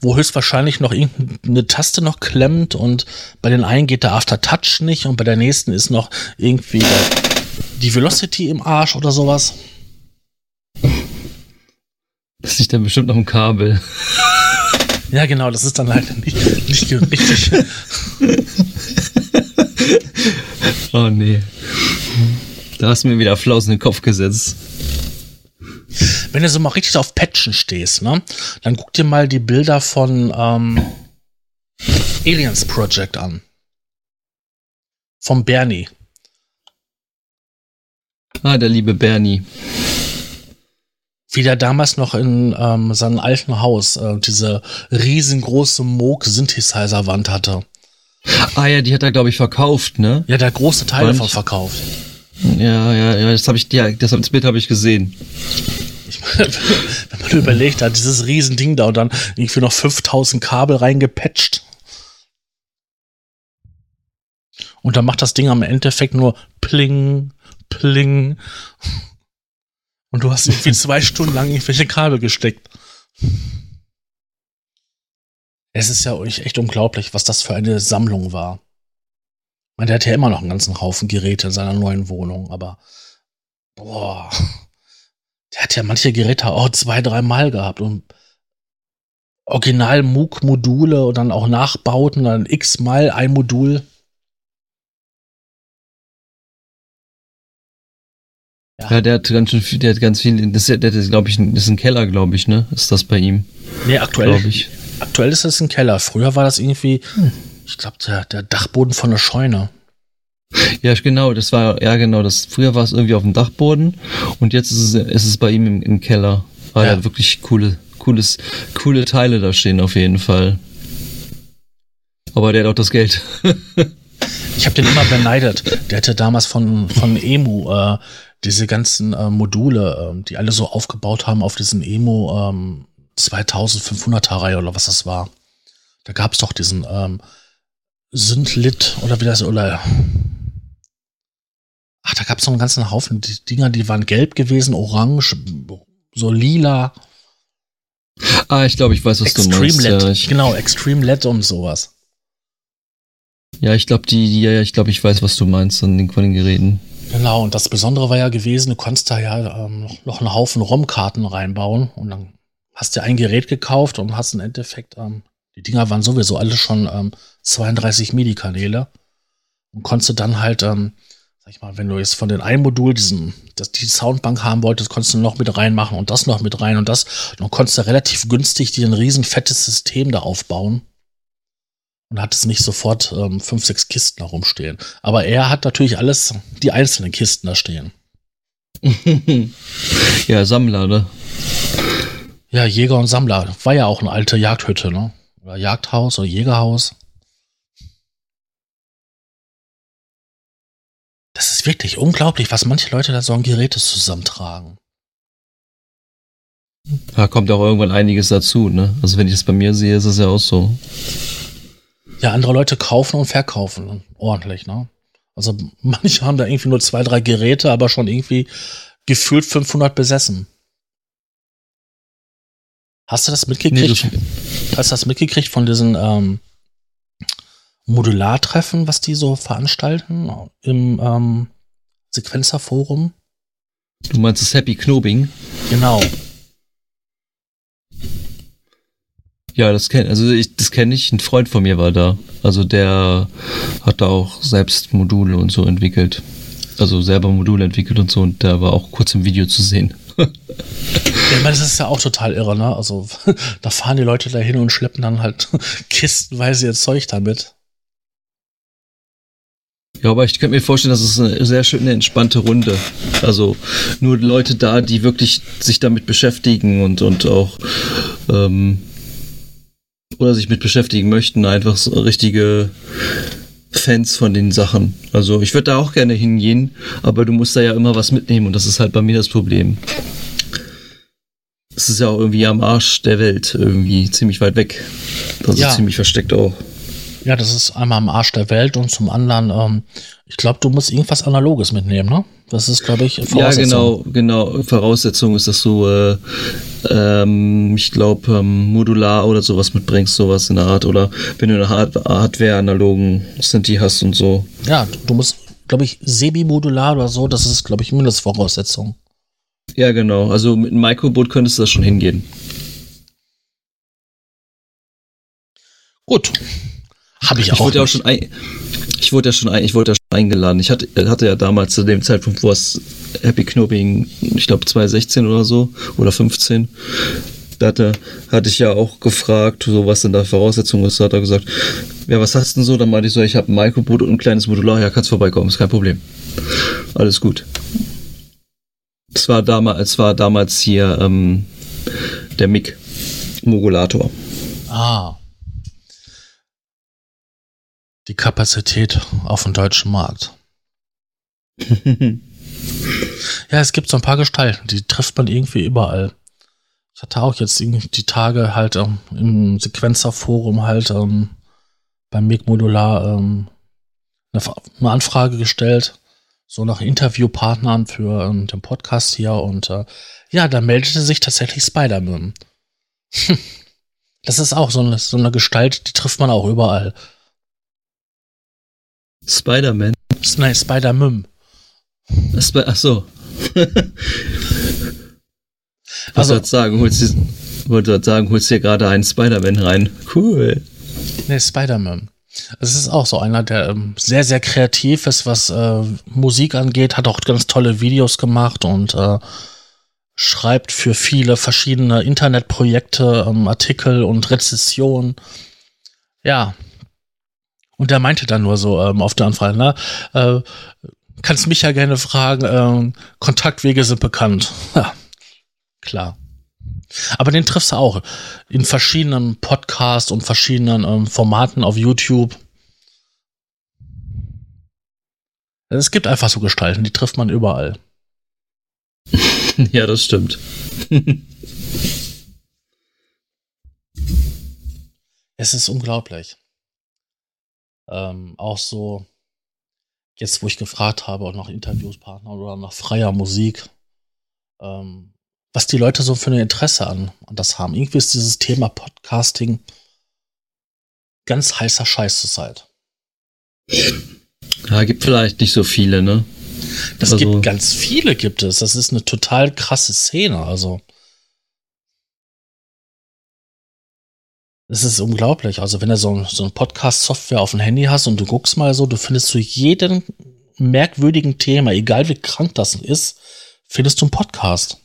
wo höchstwahrscheinlich noch irgendeine Taste noch klemmt und bei den einen geht der Aftertouch nicht und bei der nächsten ist noch irgendwie die Velocity im Arsch oder sowas. Das liegt dann bestimmt noch im Kabel. Ja, genau, das ist dann halt nicht, nicht richtig. oh nee. Da hast du mir wieder Flausen in den Kopf gesetzt. Wenn du so mal richtig auf Patchen stehst, ne, dann guck dir mal die Bilder von ähm, Aliens Project an. Vom Bernie. Ah, der liebe Bernie. Wie der damals noch in ähm, seinem alten Haus äh, diese riesengroße Moog-Synthesizer-Wand hatte. Ah ja, die hat er, glaube ich, verkauft, ne? Ja, der große Teil davon verkauft. Ja, ja, ja, das habe ich, ja, das, Bild habe ich gesehen. Wenn man überlegt hat, dieses Riesending da und dann irgendwie noch 5000 Kabel reingepatcht. Und dann macht das Ding am Endeffekt nur pling, pling. Und du hast irgendwie zwei Stunden lang irgendwelche Kabel gesteckt. Es ist ja echt unglaublich, was das für eine Sammlung war. Der hat ja immer noch einen ganzen Haufen Geräte in seiner neuen Wohnung, aber boah, der hat ja manche Geräte auch zwei, dreimal gehabt und Original MOOC-Module und dann auch Nachbauten, dann x-mal ein Modul. Ja. ja. der hat ganz schön viel, der hat ganz viel, das, der, ist, glaube ich, das ist ein Keller, glaube ich, ne? Ist das bei ihm? Nee, aktuell. Ich. Aktuell ist das ein Keller. Früher war das irgendwie, hm. Ich glaube, der, der Dachboden von der Scheune. Ja, genau, das war, ja genau, das, früher war es irgendwie auf dem Dachboden und jetzt ist es, ist es bei ihm im, im Keller. Weil ja. wirklich coole, cooles, coole Teile da stehen auf jeden Fall. Aber der hat auch das Geld. ich habe den immer beneidet. Der hatte damals von, von Emu äh, diese ganzen äh, Module, äh, die alle so aufgebaut haben auf diesen Emu ähm, 2500er Reihe oder was das war. Da gab es doch diesen ähm, Sündlit oder wie das oder Ach, da gab es noch einen ganzen Haufen die Dinger, die waren gelb gewesen, orange, so lila. Ah, ich glaube, ich weiß, was Extreme du meinst. LED. Ja, ich genau, Extreme LED und sowas. Ja, ich glaube, die, ja, ich glaube, ich weiß, was du meinst an den, von den Geräten. Genau, und das Besondere war ja gewesen, du konntest da ja ähm, noch einen Haufen ROM-Karten reinbauen und dann hast du ein Gerät gekauft und hast im Endeffekt, ähm, die Dinger waren sowieso alle schon ähm, 32 MIDI-Kanäle und konntest dann halt, ähm, sag ich mal, wenn du jetzt von den einen Modul diesen, das, die Soundbank haben wolltest, konntest du noch mit reinmachen und das noch mit rein und das, dann konntest du relativ günstig dir ein riesen fettes System da aufbauen und hattest nicht sofort ähm, fünf, sechs Kisten da rumstehen. Aber er hat natürlich alles, die einzelnen Kisten da stehen. ja, Sammler, ne? Ja, Jäger und Sammler. War ja auch eine alte Jagdhütte, ne? Oder Jagdhaus oder Jägerhaus. Das ist wirklich unglaublich, was manche Leute da so an Geräte zusammentragen. Da kommt auch irgendwann einiges dazu, ne? Also wenn ich das bei mir sehe, ist es ja auch so. Ja, andere Leute kaufen und verkaufen ordentlich, ne? Also manche haben da irgendwie nur zwei, drei Geräte, aber schon irgendwie gefühlt 500 besessen. Hast du das mitgekriegt? Nee, Hast du das mitgekriegt von diesen ähm, Modulartreffen, was die so veranstalten im ähm, Sequenzerforum? Du meinst das Happy Knobing? Genau. Ja, das kenne also ich, das kenne ich. Ein Freund von mir war da. Also der hat da auch selbst Module und so entwickelt. Also selber Module entwickelt und so und der war auch kurz im Video zu sehen. Ja, ich meine, das ist ja auch total irre, ne? Also da fahren die Leute da hin und schleppen dann halt kistenweise ihr Zeug damit. Ja, aber ich könnte mir vorstellen, das ist eine sehr schöne, entspannte Runde. Also nur Leute da, die wirklich sich damit beschäftigen und, und auch ähm, oder sich mit beschäftigen möchten, einfach so richtige Fans von den Sachen. Also ich würde da auch gerne hingehen, aber du musst da ja immer was mitnehmen und das ist halt bei mir das Problem. Es ist ja auch irgendwie am Arsch der Welt, irgendwie ziemlich weit weg. Also ja. ziemlich versteckt auch. Ja, das ist einmal am Arsch der Welt und zum anderen, ähm, ich glaube, du musst irgendwas Analoges mitnehmen, ne? Das ist, glaube ich, Voraussetzung. Ja, genau, genau. Voraussetzung ist, dass du, äh, ähm, ich glaube, ähm, modular oder sowas mitbringst, sowas in der Art. Oder wenn du eine Hard Hardware-analogen Sinti hast und so. Ja, du musst, glaube ich, semi-modular oder so, das ist, glaube ich, Mindestvoraussetzung. Ja, genau. Also mit einem Microboot könntest du das schon hingehen. Gut. Habe ich, ich auch. Wurde auch schon ein, ich wurde ja schon, ein, ich wurde ja schon eingeladen. Ich hatte, hatte ja damals zu dem Zeitpunkt, wo es Happy Knopping, ich glaube 2016 oder so, oder 15, da hatte, hatte ich ja auch gefragt, so was denn da Voraussetzung ist. Da hat er gesagt, ja, was hast du denn so? Dann meinte ich so, ich habe ein Microboot und ein kleines Modular, ja, kannst vorbeikommen, ist kein Problem. Alles gut. Es war damals, es war damals hier ähm, der MIG Mogulator. Ah die Kapazität auf dem deutschen Markt. ja, es gibt so ein paar Gestalten, die trifft man irgendwie überall. Ich hatte auch jetzt die Tage halt ähm, im Sequenzerforum halt ähm, beim MIG Modular ähm, eine, Anfrage gestellt, so nach Interviewpartnern für ähm, den Podcast hier und äh, ja, da meldete sich tatsächlich Spider-Man. das ist auch so eine, so eine Gestalt, die trifft man auch überall. Spider-Man? Nein, Spider-Mum. Ach so. Also, sagen, holst du, wollte sagen, holst dir gerade einen Spider-Man rein. Cool. Nee, Spider-Man. Es ist auch so einer, der ähm, sehr, sehr kreativ ist, was äh, Musik angeht, hat auch ganz tolle Videos gemacht und äh, schreibt für viele verschiedene Internetprojekte ähm, Artikel und Rezessionen. Ja, und der meinte dann nur so ähm, auf der Anfrage, ne? Äh, kannst mich ja gerne fragen, ähm, Kontaktwege sind bekannt. Ja, klar. Aber den triffst du auch in verschiedenen Podcasts und verschiedenen ähm, Formaten auf YouTube. Es gibt einfach so Gestalten, die trifft man überall. ja, das stimmt. es ist unglaublich ähm, auch so, jetzt wo ich gefragt habe, auch nach Interviewspartner oder nach freier Musik, ähm, was die Leute so für ein Interesse an, an das haben. Irgendwie ist dieses Thema Podcasting ganz heißer Scheiß zur Zeit. Ja, gibt vielleicht nicht so viele, ne? Das also, gibt ganz viele, gibt es. Das ist eine total krasse Szene. Also Es ist unglaublich. Also, wenn du so, so ein Podcast-Software auf dem Handy hast und du guckst mal so, du findest zu jedem merkwürdigen Thema, egal wie krank das ist, findest du einen Podcast.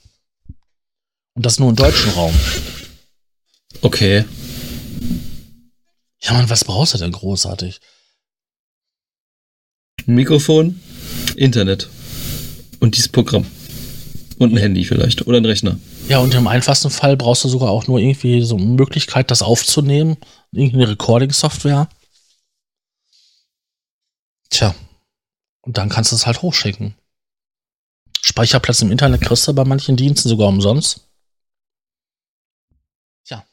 Und das nur im deutschen Raum. Okay. Ja, Mann, was brauchst du denn großartig? Mikrofon, Internet und dieses Programm. Und ein Handy vielleicht oder ein Rechner. Ja, und im einfachsten Fall brauchst du sogar auch nur irgendwie so eine Möglichkeit, das aufzunehmen. Irgendeine Recording-Software. Tja. Und dann kannst du es halt hochschicken. Speicherplatz im Internet kriegst du bei manchen Diensten sogar umsonst. Tja.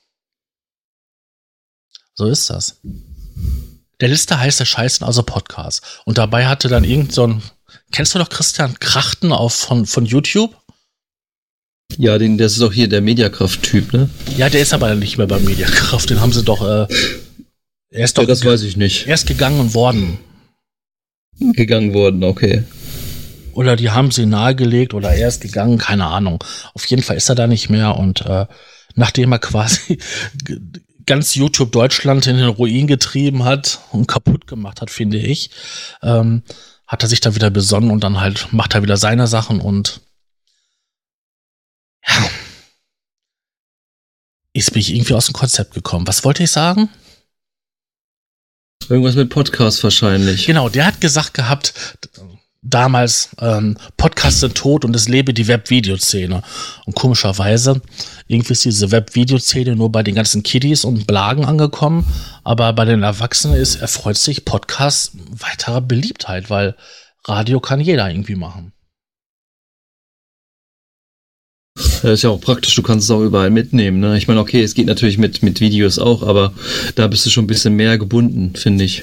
So ist das. Der Liste heißt der Scheißen also Podcast. Und dabei hatte dann irgend so ein, kennst du doch Christian Krachten auf, von, von YouTube? Ja, den, das ist doch hier der Mediakraft-Typ, ne? Ja, der ist aber nicht mehr bei Mediakraft. Den haben sie doch. Äh, er ist doch. Ja, das weiß ich nicht. Er ist gegangen worden. Gegangen worden, okay. Oder die haben sie nahegelegt oder er ist gegangen, keine Ahnung. Auf jeden Fall ist er da nicht mehr und äh, nachdem er quasi ganz YouTube Deutschland in den Ruin getrieben hat und kaputt gemacht hat, finde ich, ähm, hat er sich da wieder besonnen und dann halt macht er wieder seine Sachen und ja. Ist bin ich irgendwie aus dem Konzept gekommen. Was wollte ich sagen? Irgendwas mit Podcast wahrscheinlich. Genau, der hat gesagt gehabt, damals, ähm, Podcasts sind tot und es lebe die Web-Videoszene. Und komischerweise, irgendwie ist diese Web-Videoszene nur bei den ganzen Kiddies und Blagen angekommen, aber bei den Erwachsenen ist, erfreut sich Podcast weiterer Beliebtheit, weil Radio kann jeder irgendwie machen. Das ist ja auch praktisch, du kannst es auch überall mitnehmen. Ne? Ich meine, okay, es geht natürlich mit, mit Videos auch, aber da bist du schon ein bisschen mehr gebunden, finde ich.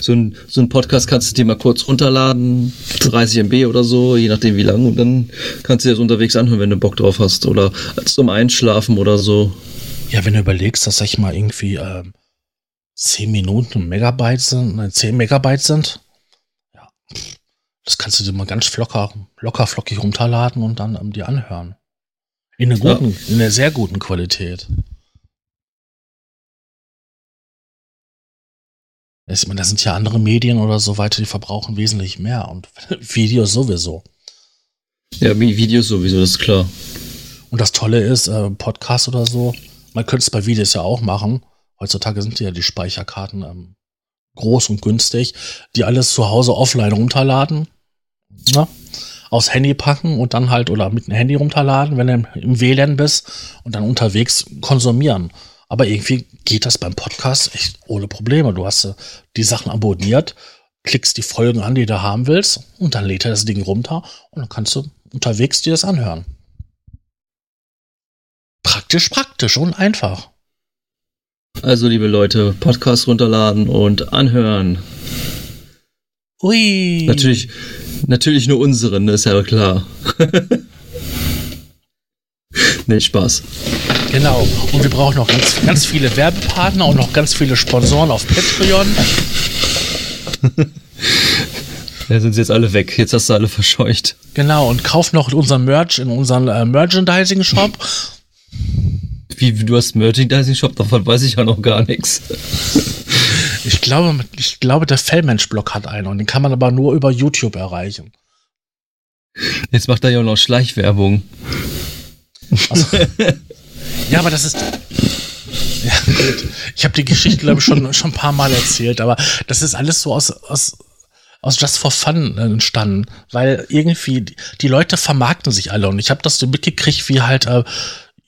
So ein, so ein Podcast kannst du dir mal kurz runterladen, 30 MB oder so, je nachdem wie lang, und dann kannst du dir das unterwegs anhören, wenn du Bock drauf hast. Oder zum Einschlafen oder so. Ja, wenn du überlegst, dass ich mal irgendwie ähm, 10 Minuten Megabyte sind, nein, 10 Megabyte sind, ja, das kannst du dir mal ganz locker, locker flockig runterladen und dann ähm, dir anhören. In einer guten, ja. in einer sehr guten Qualität. Ich meine, da sind ja andere Medien oder so weiter, die verbrauchen wesentlich mehr und Videos sowieso. Ja, Videos sowieso, das ist klar. Und das Tolle ist, äh, Podcast oder so, man könnte es bei Videos ja auch machen. Heutzutage sind ja die Speicherkarten ähm, groß und günstig, die alles zu Hause offline runterladen, na, aufs Handy packen und dann halt oder mit dem Handy runterladen, wenn du im WLAN bist und dann unterwegs konsumieren. Aber irgendwie geht das beim Podcast echt ohne Probleme. Du hast äh, die Sachen abonniert, klickst die Folgen an, die du haben willst, und dann lädt er das Ding runter und dann kannst du unterwegs dir das anhören. Praktisch, praktisch und einfach. Also, liebe Leute, Podcast runterladen und anhören. Ui. Natürlich, natürlich nur unseren, ist ja klar. nee, Spaß. Genau. Und wir brauchen noch ganz, ganz viele Werbepartner und noch ganz viele Sponsoren auf Patreon. Ja, sind sie jetzt alle weg. Jetzt hast du alle verscheucht. Genau, und kauf noch unser Merch in unseren äh, Merchandising-Shop. Wie, du hast Merchandising-Shop? Davon weiß ich ja noch gar nichts. Ich glaube, ich glaube, der Fellmensch-Blog hat einen und den kann man aber nur über YouTube erreichen. Jetzt macht er ja auch noch Schleichwerbung. Also, Ja, aber das ist. Ja, gut. Ich habe die Geschichte, glaube ich, schon, schon ein paar Mal erzählt, aber das ist alles so aus, aus, aus Just for Fun entstanden, weil irgendwie die Leute vermarkten sich alle und ich habe das so mitgekriegt, wie halt äh,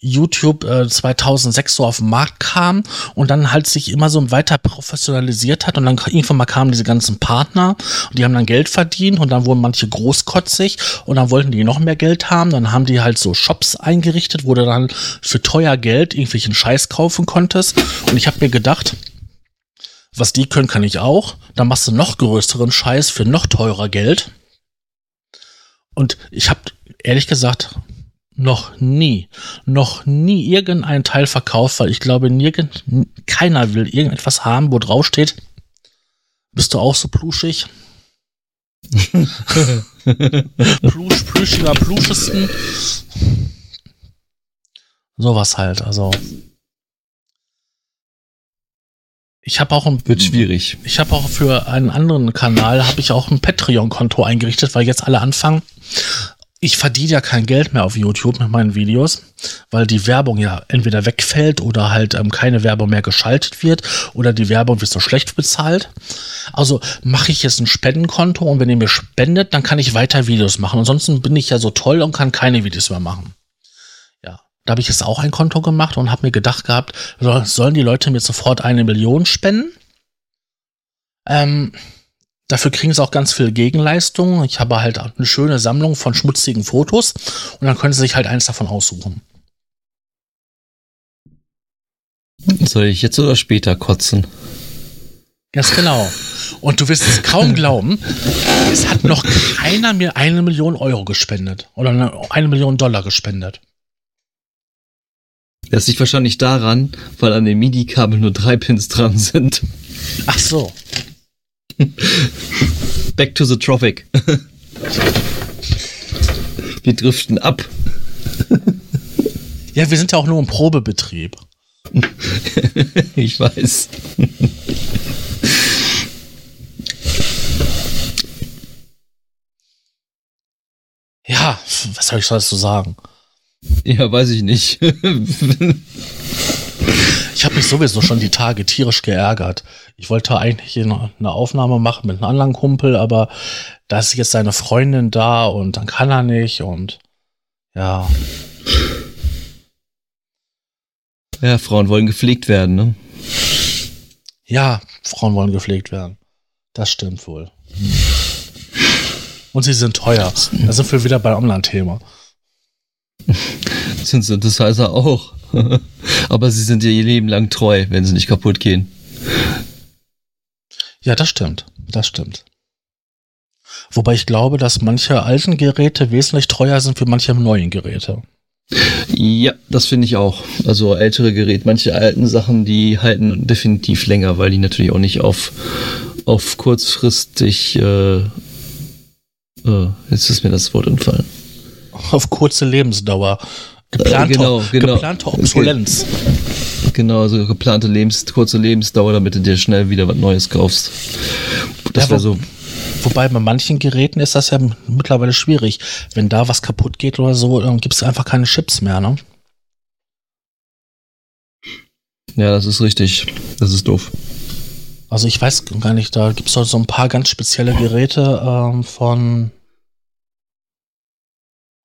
YouTube äh, 2006 so auf den Markt kam und dann halt sich immer so weiter professionalisiert hat und dann irgendwann mal kamen diese ganzen Partner und die haben dann Geld verdient und dann wurden manche großkotzig und dann wollten die noch mehr Geld haben, dann haben die halt so Shops eingerichtet, wo du dann für teuer Geld irgendwelchen Scheiß kaufen konntest und ich habe mir gedacht, was die können, kann ich auch. Dann machst du noch größeren Scheiß für noch teurer Geld. Und ich habe ehrlich gesagt noch nie, noch nie irgendein Teil verkauft, weil ich glaube, nirgend, keiner will irgendetwas haben, wo drauf steht, bist du auch so pluschig? Plusch, plüschiger, pluschesten. Sowas halt, also. Ich habe auch ein wird schwierig. Ich habe auch für einen anderen Kanal habe ich auch ein Patreon Konto eingerichtet, weil jetzt alle anfangen ich verdiene ja kein Geld mehr auf YouTube mit meinen Videos, weil die Werbung ja entweder wegfällt oder halt ähm, keine Werbung mehr geschaltet wird oder die Werbung wird so schlecht bezahlt. Also mache ich jetzt ein Spendenkonto und wenn ihr mir spendet, dann kann ich weiter Videos machen. Ansonsten bin ich ja so toll und kann keine Videos mehr machen. Ja, da habe ich jetzt auch ein Konto gemacht und habe mir gedacht gehabt, sollen die Leute mir sofort eine Million spenden? Ähm, Dafür kriegen sie auch ganz viel Gegenleistung. Ich habe halt eine schöne Sammlung von schmutzigen Fotos und dann können sie sich halt eins davon aussuchen. Soll ich jetzt oder später kotzen? Ganz genau. Und du wirst es kaum glauben, es hat noch keiner mir eine Million Euro gespendet oder eine, Million Dollar gespendet. Das liegt wahrscheinlich daran, weil an dem MIDI-Kabel nur drei Pins dran sind. Ach so. Back to the Trophic. Wir driften ab. Ja, wir sind ja auch nur im Probebetrieb. ich weiß. Ja, was soll ich dazu sagen? Ja, weiß ich nicht. Ich habe mich sowieso schon die Tage tierisch geärgert. Ich wollte eigentlich eine Aufnahme machen mit einem anderen Kumpel, aber da ist jetzt seine Freundin da und dann kann er nicht und ja. Ja, Frauen wollen gepflegt werden, ne? Ja, Frauen wollen gepflegt werden. Das stimmt wohl. Und sie sind teuer. Da sind wir wieder beim Online-Thema. sind Synthesizer auch. Aber sie sind ihr Leben lang treu, wenn sie nicht kaputt gehen. Ja, das stimmt. Das stimmt. Wobei ich glaube, dass manche alten Geräte wesentlich treuer sind wie manche neuen Geräte. Ja, das finde ich auch. Also ältere Geräte, manche alten Sachen, die halten definitiv länger, weil die natürlich auch nicht auf, auf kurzfristig, äh, äh, jetzt ist mir das Wort entfallen. Auf kurze Lebensdauer. Geplante, äh, genau, genau. geplante Obsolenz. Genau, also geplante Lebens, kurze Lebensdauer, damit du dir schnell wieder was Neues kaufst. Das Ja, wäre wo- so. Wobei bei manchen Geräten ist das ja mittlerweile schwierig. Wenn da was kaputt geht oder so, dann gibt es einfach keine Chips mehr, ne? Ja, das ist richtig. Das ist doof. Also ich weiß gar nicht, da gibt es so ein paar ganz spezielle Geräte ähm, von.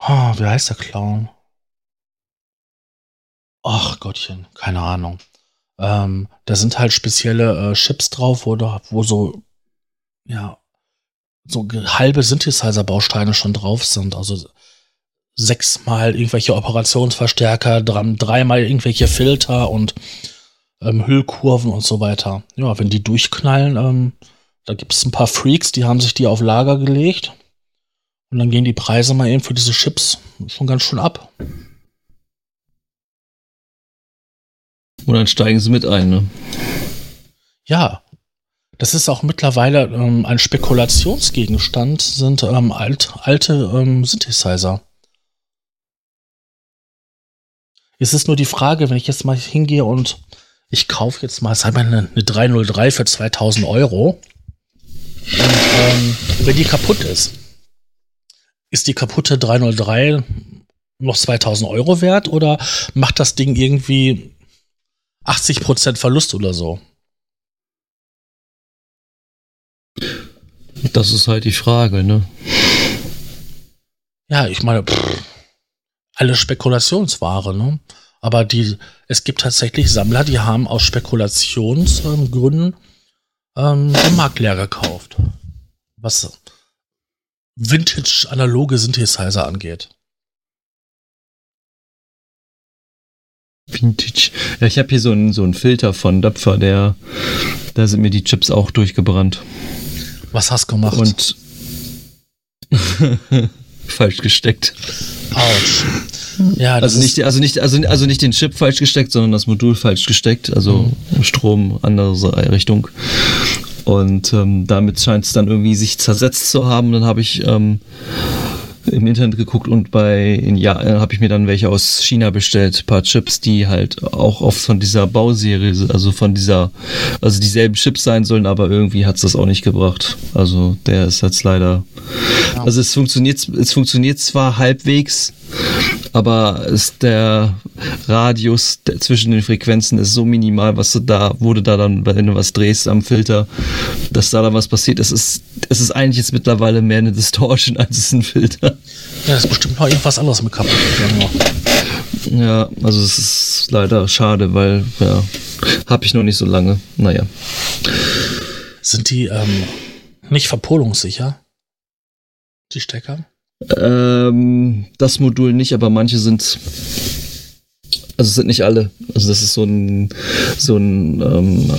Ah, wie heißt der Clown? Ach Gottchen, keine Ahnung. Ähm, da sind halt spezielle äh, Chips drauf, wo, wo so, ja, so halbe Synthesizer-Bausteine schon drauf sind. Also sechsmal irgendwelche Operationsverstärker, dreimal irgendwelche Filter und ähm, Hüllkurven und so weiter. Ja, wenn die durchknallen, ähm, da gibt es ein paar Freaks, die haben sich die auf Lager gelegt. Und dann gehen die Preise mal eben für diese Chips schon ganz schön ab. Und dann steigen sie mit ein, ne? Ja, das ist auch mittlerweile ähm, ein Spekulationsgegenstand, sind ähm, alt, alte ähm, Synthesizer. Es ist nur die Frage, wenn ich jetzt mal hingehe und ich kaufe jetzt mal, sagen wir eine, eine 303 für 2000 Euro und ähm, wenn die kaputt ist, ist die kaputte 303 noch 2000 Euro wert oder macht das Ding irgendwie 80% Verlust oder so? Das ist halt die Frage, ne? Ja, ich meine, pff, alle Spekulationsware, ne? Aber die, es gibt tatsächlich Sammler, die haben aus Spekulationsgründen ähm, den Markt leer gekauft. Was Vintage-analoge Synthesizer angeht. Vintage. Ja, ich habe hier so einen so einen Filter von Döpfer, der, da sind mir die Chips auch durchgebrannt. Was hast du gemacht? Und falsch gesteckt. Autsch. Ja, das Also nicht, also nicht, also, also nicht den Chip falsch gesteckt, sondern das Modul falsch gesteckt. Also Strom, andere Richtung. Und ähm, damit scheint es dann irgendwie sich zersetzt zu haben. Dann habe ich ähm, im Internet geguckt und bei ja, äh, habe ich mir dann welche aus China bestellt, ein paar Chips, die halt auch oft von dieser Bauserie, also von dieser, also dieselben Chips sein sollen, aber irgendwie hat es das auch nicht gebracht. Also der ist jetzt leider. Also es funktioniert, es funktioniert zwar halbwegs, aber ist der Radius zwischen den Frequenzen ist so minimal, was du da, wurde da dann, wenn du was drehst am Filter, dass da dann was passiert. Es ist, es ist eigentlich jetzt mittlerweile mehr eine Distortion als es ein Filter. ja, das ist bestimmt noch irgendwas anderes mit gegangen. Ja, also es ist leider schade, weil, ja, habe ich noch nicht so lange. Naja. Sind die ähm, nicht verpolungssicher? Die Stecker? Ähm, das Modul nicht, aber manche sind. Also es sind nicht alle. Also das ist so ein so ein ähm,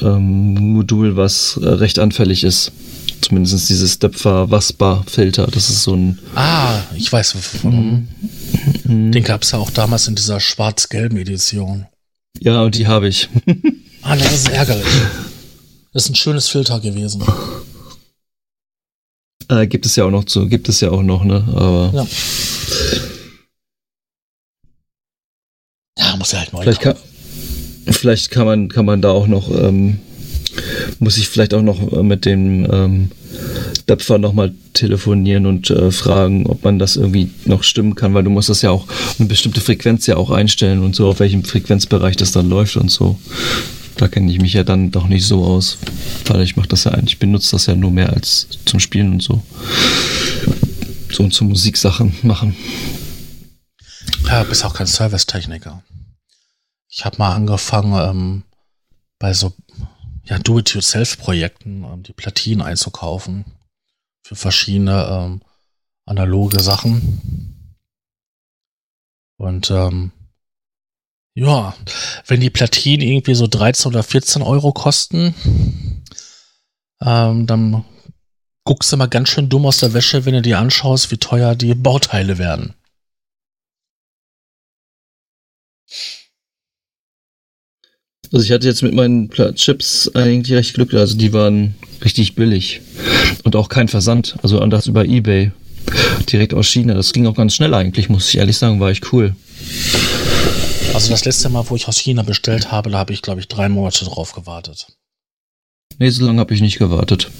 ähm, Modul, was recht anfällig ist. Zumindest dieses Döpfer Waspa Filter. Das ist so ein. Ah, ich weiß. wovon. Den gab es ja auch damals in dieser schwarz-gelben Edition. Ja, und die habe ich. Ah, das ist ärgerlich. Das ist ein schönes Filter gewesen. Äh, gibt es ja auch noch zu, gibt es ja auch noch, ne? Aber Ja. Ja, muss ja halt neu vielleicht kann, vielleicht kann man, kann man da auch noch, ähm, muss ich vielleicht auch noch äh, mit dem ähm, Döpfer nochmal telefonieren und äh, fragen, ob man das irgendwie noch stimmen kann, weil du musst das ja auch eine bestimmte Frequenz ja auch einstellen und so, auf welchem Frequenzbereich das dann läuft und so. Da kenne ich mich ja dann doch nicht so aus, weil ich mache das ja eigentlich, benutze das ja nur mehr als zum Spielen und so. So und zu Musiksachen machen. Ja, bist auch kein Servicetechniker. Ich habe mal angefangen, ähm, bei so ja, Do-it-yourself-Projekten ähm, die Platinen einzukaufen. Für verschiedene ähm, analoge Sachen. Und ähm, ja, wenn die Platinen irgendwie so 13 oder 14 Euro kosten, ähm, dann guckst du mal ganz schön dumm aus der Wäsche, wenn du dir anschaust, wie teuer die Bauteile werden. Also ich hatte jetzt mit meinen Chips eigentlich recht Glück, also die waren richtig billig und auch kein Versand, also anders über eBay, direkt aus China. Das ging auch ganz schnell eigentlich, muss ich ehrlich sagen, war ich cool. Also das letzte Mal, wo ich aus China bestellt habe, da habe ich, glaube ich, drei Monate drauf gewartet. Nee, so lange habe ich nicht gewartet.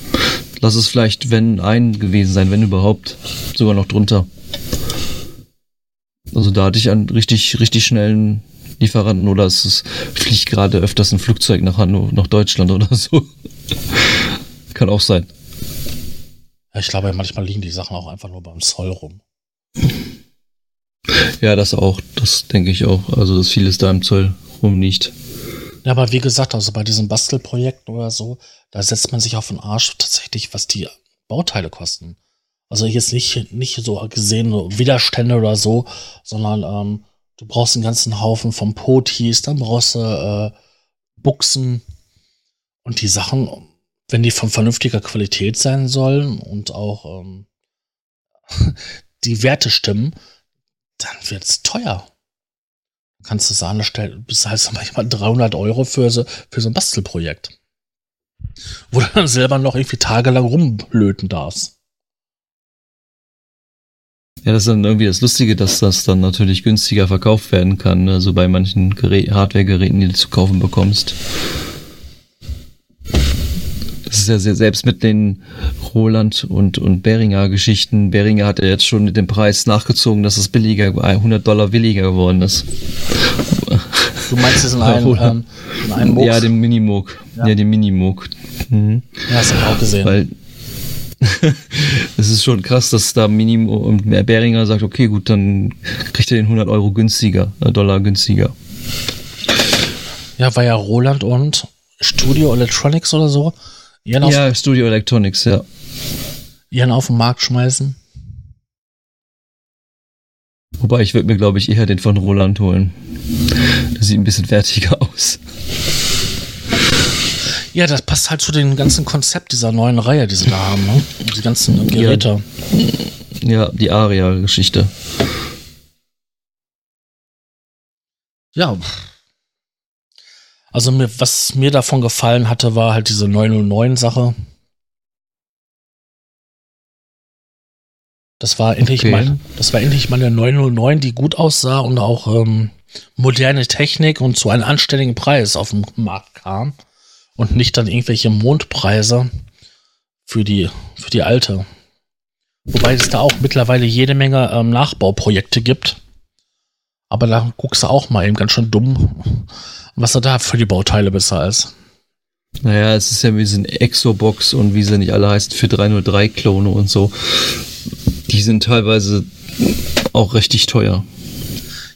Lass es vielleicht, wenn ein gewesen sein, wenn überhaupt, sogar noch drunter. Also da hatte ich einen richtig, richtig schnellen Lieferanten oder es ist, fliegt gerade öfters ein Flugzeug nach, nach Deutschland oder so. Kann auch sein. Ich glaube, manchmal liegen die Sachen auch einfach nur beim Zoll rum. Ja, das auch. Das denke ich auch. Also, dass vieles da im Zoll rumliegt. Ja, aber wie gesagt, also bei diesen Bastelprojekten oder so, da setzt man sich auf den Arsch tatsächlich, was die Bauteile kosten. Also jetzt nicht, nicht so gesehen Widerstände oder so, sondern ähm, Du brauchst einen ganzen Haufen von Potis, dann brauchst du äh, Buchsen und die Sachen, wenn die von vernünftiger Qualität sein sollen und auch ähm, die Werte stimmen, dann wird es teuer. Kannst du sagen, da bist du manchmal 300 Euro für so, für so ein Bastelprojekt. Wo du dann selber noch irgendwie tagelang rumblöten darfst. Ja, das ist dann irgendwie das Lustige, dass das dann natürlich günstiger verkauft werden kann, also bei manchen Hardware-Geräten, die du zu kaufen bekommst. Das ist ja sehr, selbst mit den Roland und, und Beringer Geschichten. Beringer hat ja jetzt schon mit dem Preis nachgezogen, dass es billiger, 100 Dollar billiger geworden ist. Du meinst es in einem, ähm, in einem? Ja, den Minimoog. Ja. ja, den Minimoog. Mhm. Ja, das habe ich auch gesehen. Weil es ist schon krass, dass da Minimo und Beringer sagt, okay, gut, dann kriegt er den 100 Euro günstiger, äh, Dollar günstiger. Ja, war ja Roland und Studio Electronics oder so. Ihren ja, Studio Electronics, ja. Ihren auf den Markt schmeißen. Wobei ich würde mir, glaube ich, eher den von Roland holen. Der sieht ein bisschen fertiger aus. Ja, das passt halt zu dem ganzen Konzept dieser neuen Reihe, die sie da haben, ne? Die ganzen Geräte. Ja, ja die Aria-Geschichte. Ja. Also mir, was mir davon gefallen hatte, war halt diese 909-Sache. Das war endlich okay. mal, das war endlich mal eine 909, die gut aussah und auch ähm, moderne Technik und zu einem anständigen Preis auf den Markt kam und nicht dann irgendwelche Mondpreise für die, für die alte. Wobei es da auch mittlerweile jede Menge ähm, Nachbauprojekte gibt. Aber da guckst du auch mal eben ganz schön dumm, was er da für die Bauteile besser ist. Naja, es ist ja wie so ein Exobox und wie sie nicht alle heißen für 303-Klone und so. Die sind teilweise auch richtig teuer.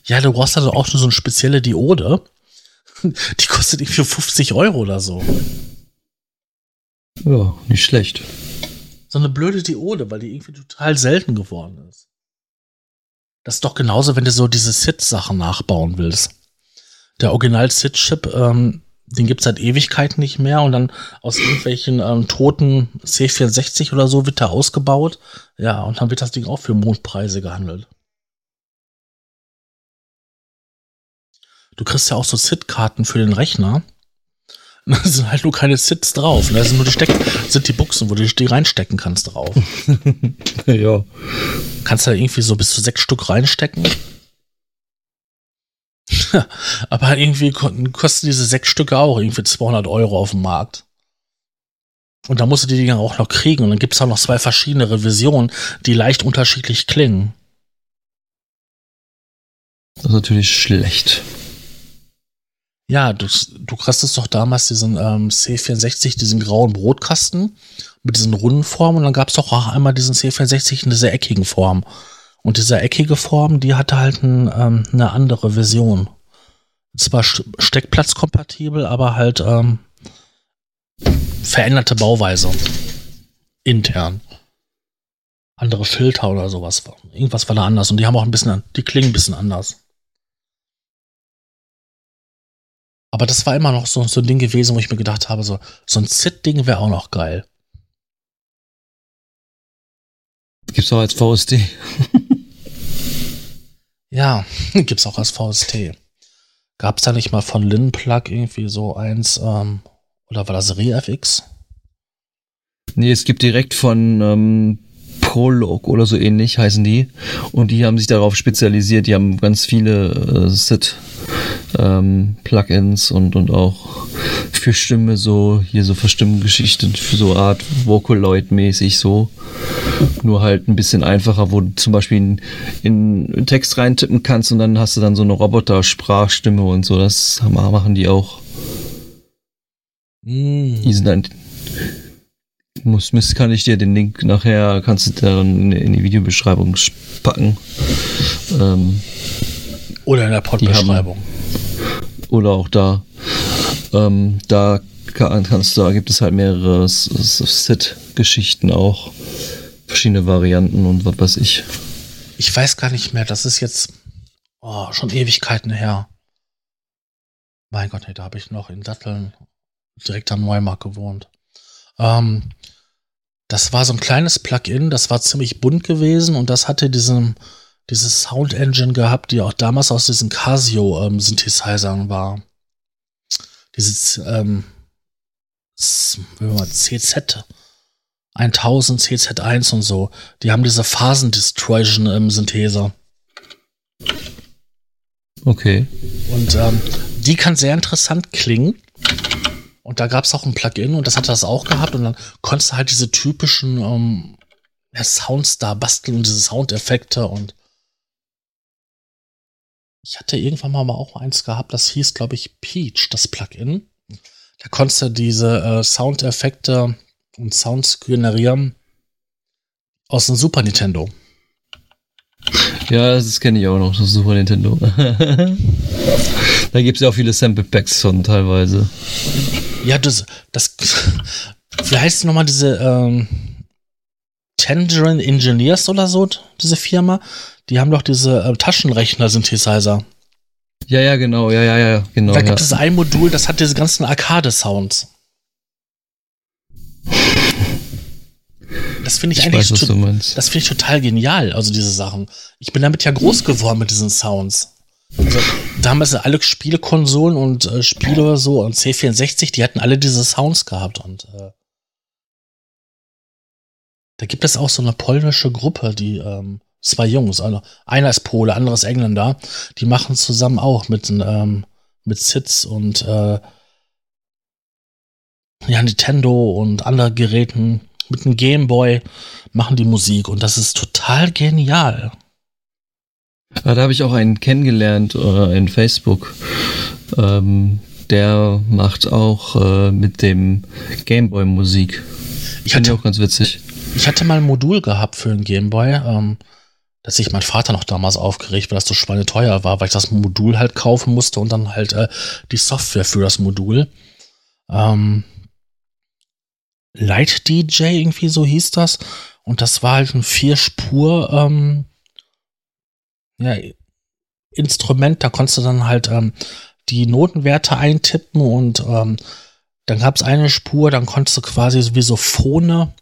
Ja, du brauchst also auch so eine spezielle Diode. Die kostet irgendwie 50 Euro oder so. Ja, nicht schlecht. So eine blöde Diode, weil die irgendwie total selten geworden ist. Das ist doch genauso, wenn du so diese SID-Sachen nachbauen willst. Der Original-SID-Chip, ähm, den gibt es seit Ewigkeiten nicht mehr und dann aus irgendwelchen ähm, toten C64 oder so wird der ausgebaut. Ja, und dann wird das Ding auch für Mondpreise gehandelt. Du kriegst ja auch so SID-Karten für den Rechner. Da sind halt nur keine SIDs drauf. Da sind nur die Steck sind die Buchsen, wo du die reinstecken kannst drauf. ja. Kannst da irgendwie so bis zu sechs Stück reinstecken. Aber irgendwie kosten diese sechs Stücke auch irgendwie 200 Euro auf dem Markt. Und da musst du die Dinger auch noch kriegen. Und dann gibt es auch noch zwei verschiedene Revisionen, die leicht unterschiedlich klingen. Das ist natürlich schlecht. Ja, du, du kriegst doch damals diesen ähm, C64, diesen grauen Brotkasten mit diesen runden Formen und dann gab es doch auch einmal diesen C64 in dieser eckigen Form. Und diese eckige Form, die hatte halt ein, ähm, eine andere Version zwar steckplatzkompatibel, aber halt ähm, veränderte Bauweise intern. Andere Filter oder sowas. Irgendwas war da anders und die haben auch ein bisschen, die klingen ein bisschen anders. Aber das war immer noch so, so ein Ding gewesen, wo ich mir gedacht habe, so, so ein Zit-Ding wäre auch noch geil. Gibt's auch als VST. ja, gibt's auch als VST. Gab's da nicht mal von Linplug irgendwie so eins, ähm, oder war das ReFX? Nee, es gibt direkt von ähm, Prolog oder so ähnlich heißen die. Und die haben sich darauf spezialisiert. Die haben ganz viele äh, Sit ähm, Plugins und, und auch für Stimme so, hier so Verstimmgeschichten, für so Art Vocaloid-mäßig so. Nur halt ein bisschen einfacher, wo du zum Beispiel in, in, in Text reintippen kannst und dann hast du dann so eine Roboter-Sprachstimme und so. Das machen die auch. Mm. Die sind dann muss, muss, kann ich dir den Link nachher, kannst du dann in, die Videobeschreibung packen. Ähm, oder in der Podbeschreibung. Oder auch da. Ähm, da kann, kannst du, da gibt es halt mehrere Sit-Geschichten auch. Verschiedene Varianten und was weiß ich. Ich weiß gar nicht mehr, das ist jetzt oh, schon Ewigkeiten her. Mein Gott, nee, da habe ich noch in Datteln direkt am Neumarkt gewohnt. Ähm, das war so ein kleines Plugin, das war ziemlich bunt gewesen und das hatte diesen, diese Sound Engine gehabt, die auch damals aus diesen Casio ähm, war. Diese ähm, CZ 1000, CZ1 und so. Die haben diese Phasen Distortion im Syntheser. Okay. Und ähm, die kann sehr interessant klingen. Und da gab es auch ein Plugin und das hatte das auch gehabt und dann konntest du halt diese typischen ähm, Sounds da basteln und diese Soundeffekte und ich hatte irgendwann mal auch eins gehabt, das hieß, glaube ich, Peach, das Plugin. Da konntest du diese äh, Soundeffekte und Sounds generieren aus dem Super Nintendo. Ja, das kenne ich auch noch, das Super Nintendo. da gibt es ja auch viele Sample Packs von teilweise. Ja, das, das, wie heißt es nochmal diese ähm, Tangerine Engineers oder so, diese Firma? Die haben doch diese äh, Taschenrechner-Synthesizer. Ja, ja, genau, ja, ja, ja, genau. Da gibt ja. es ein Modul, das hat diese ganzen Arcade-Sounds. Das finde ich, ich, eigentlich weiß, das finde ich total genial, also diese Sachen. Ich bin damit ja groß geworden mit diesen Sounds. Also, damals alle Spielekonsolen und äh, Spiele oder so und C64, die hatten alle diese Sounds gehabt und äh, da gibt es auch so eine polnische Gruppe, die ähm, zwei Jungs, also einer ist Pole, anderer ist Engländer, die machen zusammen auch mit ähm, mit Sits und äh, ja, Nintendo und anderen Geräten mit einem Gameboy machen die Musik und das ist total genial. Ja, da habe ich auch einen kennengelernt äh, in Facebook. Ähm, der macht auch äh, mit dem Gameboy Musik. Ich hatte auch ganz witzig. Ich hatte mal ein Modul gehabt für einen Gameboy, ähm, dass sich mein Vater noch damals aufgeregt, weil das so schweineteuer war, weil ich das Modul halt kaufen musste und dann halt äh, die Software für das Modul. Ähm, Light DJ irgendwie so hieß das. Und das war halt ein Vier-Spur ähm, ja, Instrument, da konntest du dann halt ähm, die Notenwerte eintippen und ähm, dann gab es eine Spur, dann konntest du quasi wie so Phone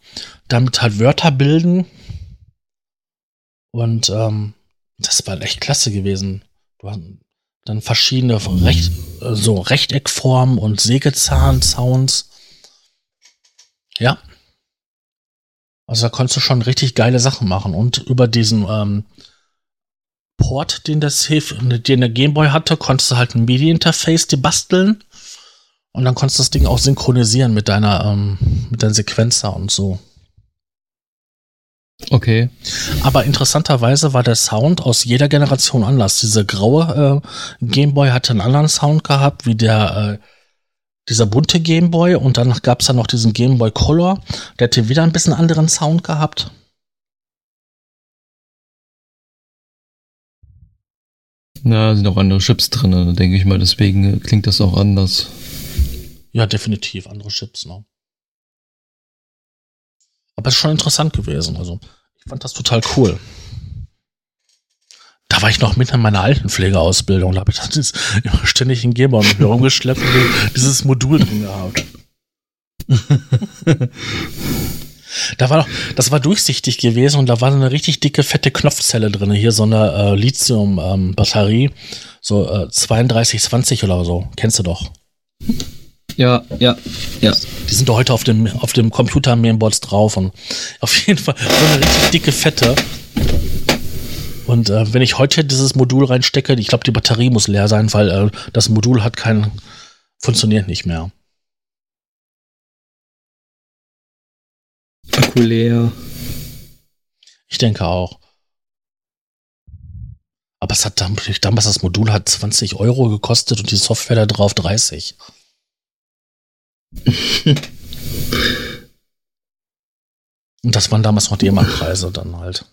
damit halt Wörter bilden. Und ähm, das war echt klasse gewesen. Du hast dann verschiedene Recht, so Rechteckformen und Sägezahn-Sounds. Ja. Also da konntest du schon richtig geile Sachen machen. Und über diesen ähm, Port, den das den der Gameboy hatte, konntest du halt ein MIDI-Interface die basteln. Und dann konntest du das Ding auch synchronisieren mit deiner, ähm, mit deinem Sequenzer und so. Okay. Aber interessanterweise war der Sound aus jeder Generation anders. Diese graue äh, Gameboy hatte einen anderen Sound gehabt, wie der, äh, dieser bunte Gameboy. Und dann gab es dann noch diesen Gameboy Color. Der hatte wieder ein bisschen anderen Sound gehabt. Na, sind auch andere Chips drin, denke ich mal. Deswegen klingt das auch anders. Ja, definitiv andere Chips, ne? Aber es ist schon interessant gewesen. Also, ich fand das total cool. Da war ich noch mitten in meiner Altenpflegeausbildung. Da habe ich das immer ständig in mit mir rumgeschleppt und dieses Modul drin gehabt. da war doch, das war durchsichtig gewesen und da war eine richtig dicke, fette Knopfzelle drin. Hier so eine äh, Lithium-Batterie. so äh, 3220 oder so. Kennst du doch. Ja, ja, ja. Die sind doch heute auf dem, auf dem Computer-Mainboards drauf und auf jeden Fall so eine richtig dicke, fette. Und äh, wenn ich heute dieses Modul reinstecke, ich glaube, die Batterie muss leer sein, weil äh, das Modul hat kein, funktioniert nicht mehr. Akku leer. Ich denke auch. Aber es hat damals das Modul hat 20 Euro gekostet und die Software da drauf 30. und das waren damals noch die D-Mark-Preise dann halt.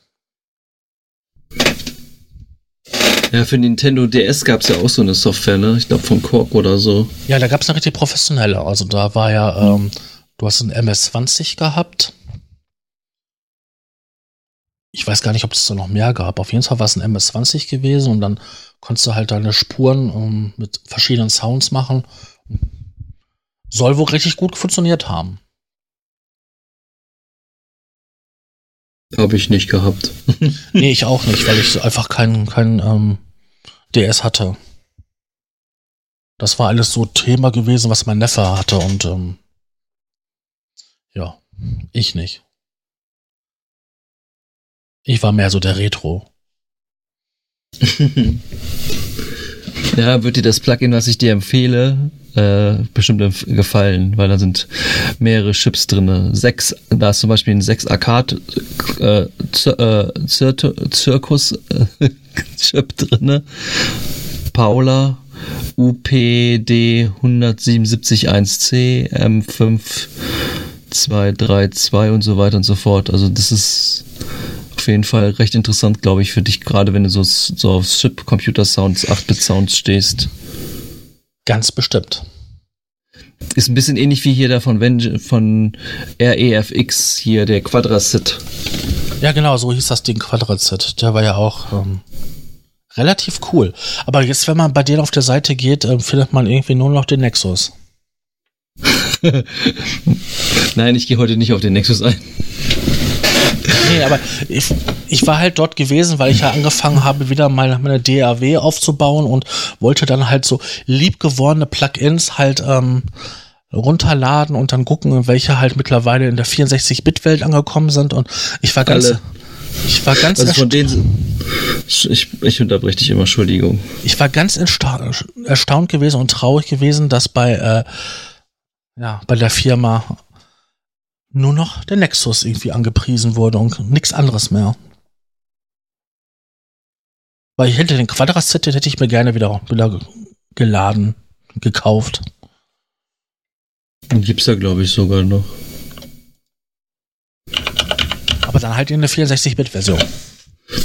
Ja, für Nintendo DS gab es ja auch so eine Software, ne? Ich glaube von Korg oder so. Ja, da gab es eine richtig professionelle. Also da war ja, ähm, du hast ein MS-20 gehabt. Ich weiß gar nicht, ob es da noch mehr gab. Auf jeden Fall war es ein MS-20 gewesen und dann konntest du halt deine Spuren um, ähm, mit verschiedenen Sounds machen. Soll wohl richtig gut funktioniert haben. Habe ich nicht gehabt. nee, ich auch nicht, weil ich einfach keinen kein, ähm, DS hatte. Das war alles so Thema gewesen, was mein Neffe hatte und ähm, ja, ich nicht. Ich war mehr so der Retro. ja, wird dir das Plugin, was ich dir empfehle, äh, bestimmt gefallen, weil da sind mehrere Chips drin. Sechs, da ist zum Beispiel ein 6 Arcade äh, äh, Zirkus äh, Chip drin. Paula UPD 177.1C M5 232 und so weiter und so fort. Also das ist jeden Fall recht interessant, glaube ich, für dich, gerade wenn du so, so auf Chip-Computer-Sounds, 8-Bit-Sounds stehst. Ganz bestimmt. Ist ein bisschen ähnlich wie hier der von, von REFX, hier der Quadracit. Ja, genau, so hieß das Ding Quadracit. Der war ja auch ähm, relativ cool. Aber jetzt, wenn man bei denen auf der Seite geht, äh, findet man irgendwie nur noch den Nexus. Nein, ich gehe heute nicht auf den Nexus ein. Nee, aber ich, ich war halt dort gewesen, weil ich ja angefangen habe, wieder meine, meine DAW aufzubauen und wollte dann halt so liebgewordene Plugins halt ähm, runterladen und dann gucken, welche halt mittlerweile in der 64-Bit-Welt angekommen sind. Und ich war ganz. Alle. Ich war ganz also von denen, ich, ich unterbreche dich immer, Entschuldigung. Ich war ganz erstaunt gewesen und traurig gewesen, dass bei, äh, ja, bei der Firma nur noch der Nexus irgendwie angepriesen wurde und nichts anderes mehr. Weil ich hätte den Quadrat-Set, den hätte ich mir gerne wieder, wieder geladen, gekauft. Den gibt's ja, glaube ich, sogar noch. Aber dann halt in der 64-Bit-Version.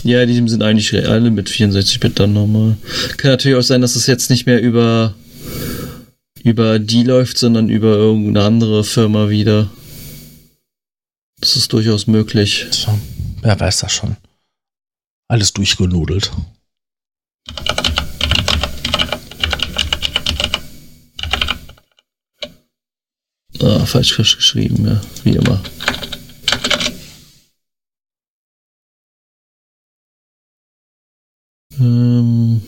Ja, die sind eigentlich alle mit 64-Bit dann nochmal. Kann natürlich auch sein, dass es jetzt nicht mehr über, über die läuft, sondern über irgendeine andere Firma wieder. Das ist durchaus möglich. So, wer weiß das schon. Alles durchgenudelt. Ah, falsch geschrieben, ja, wie immer. Ähm.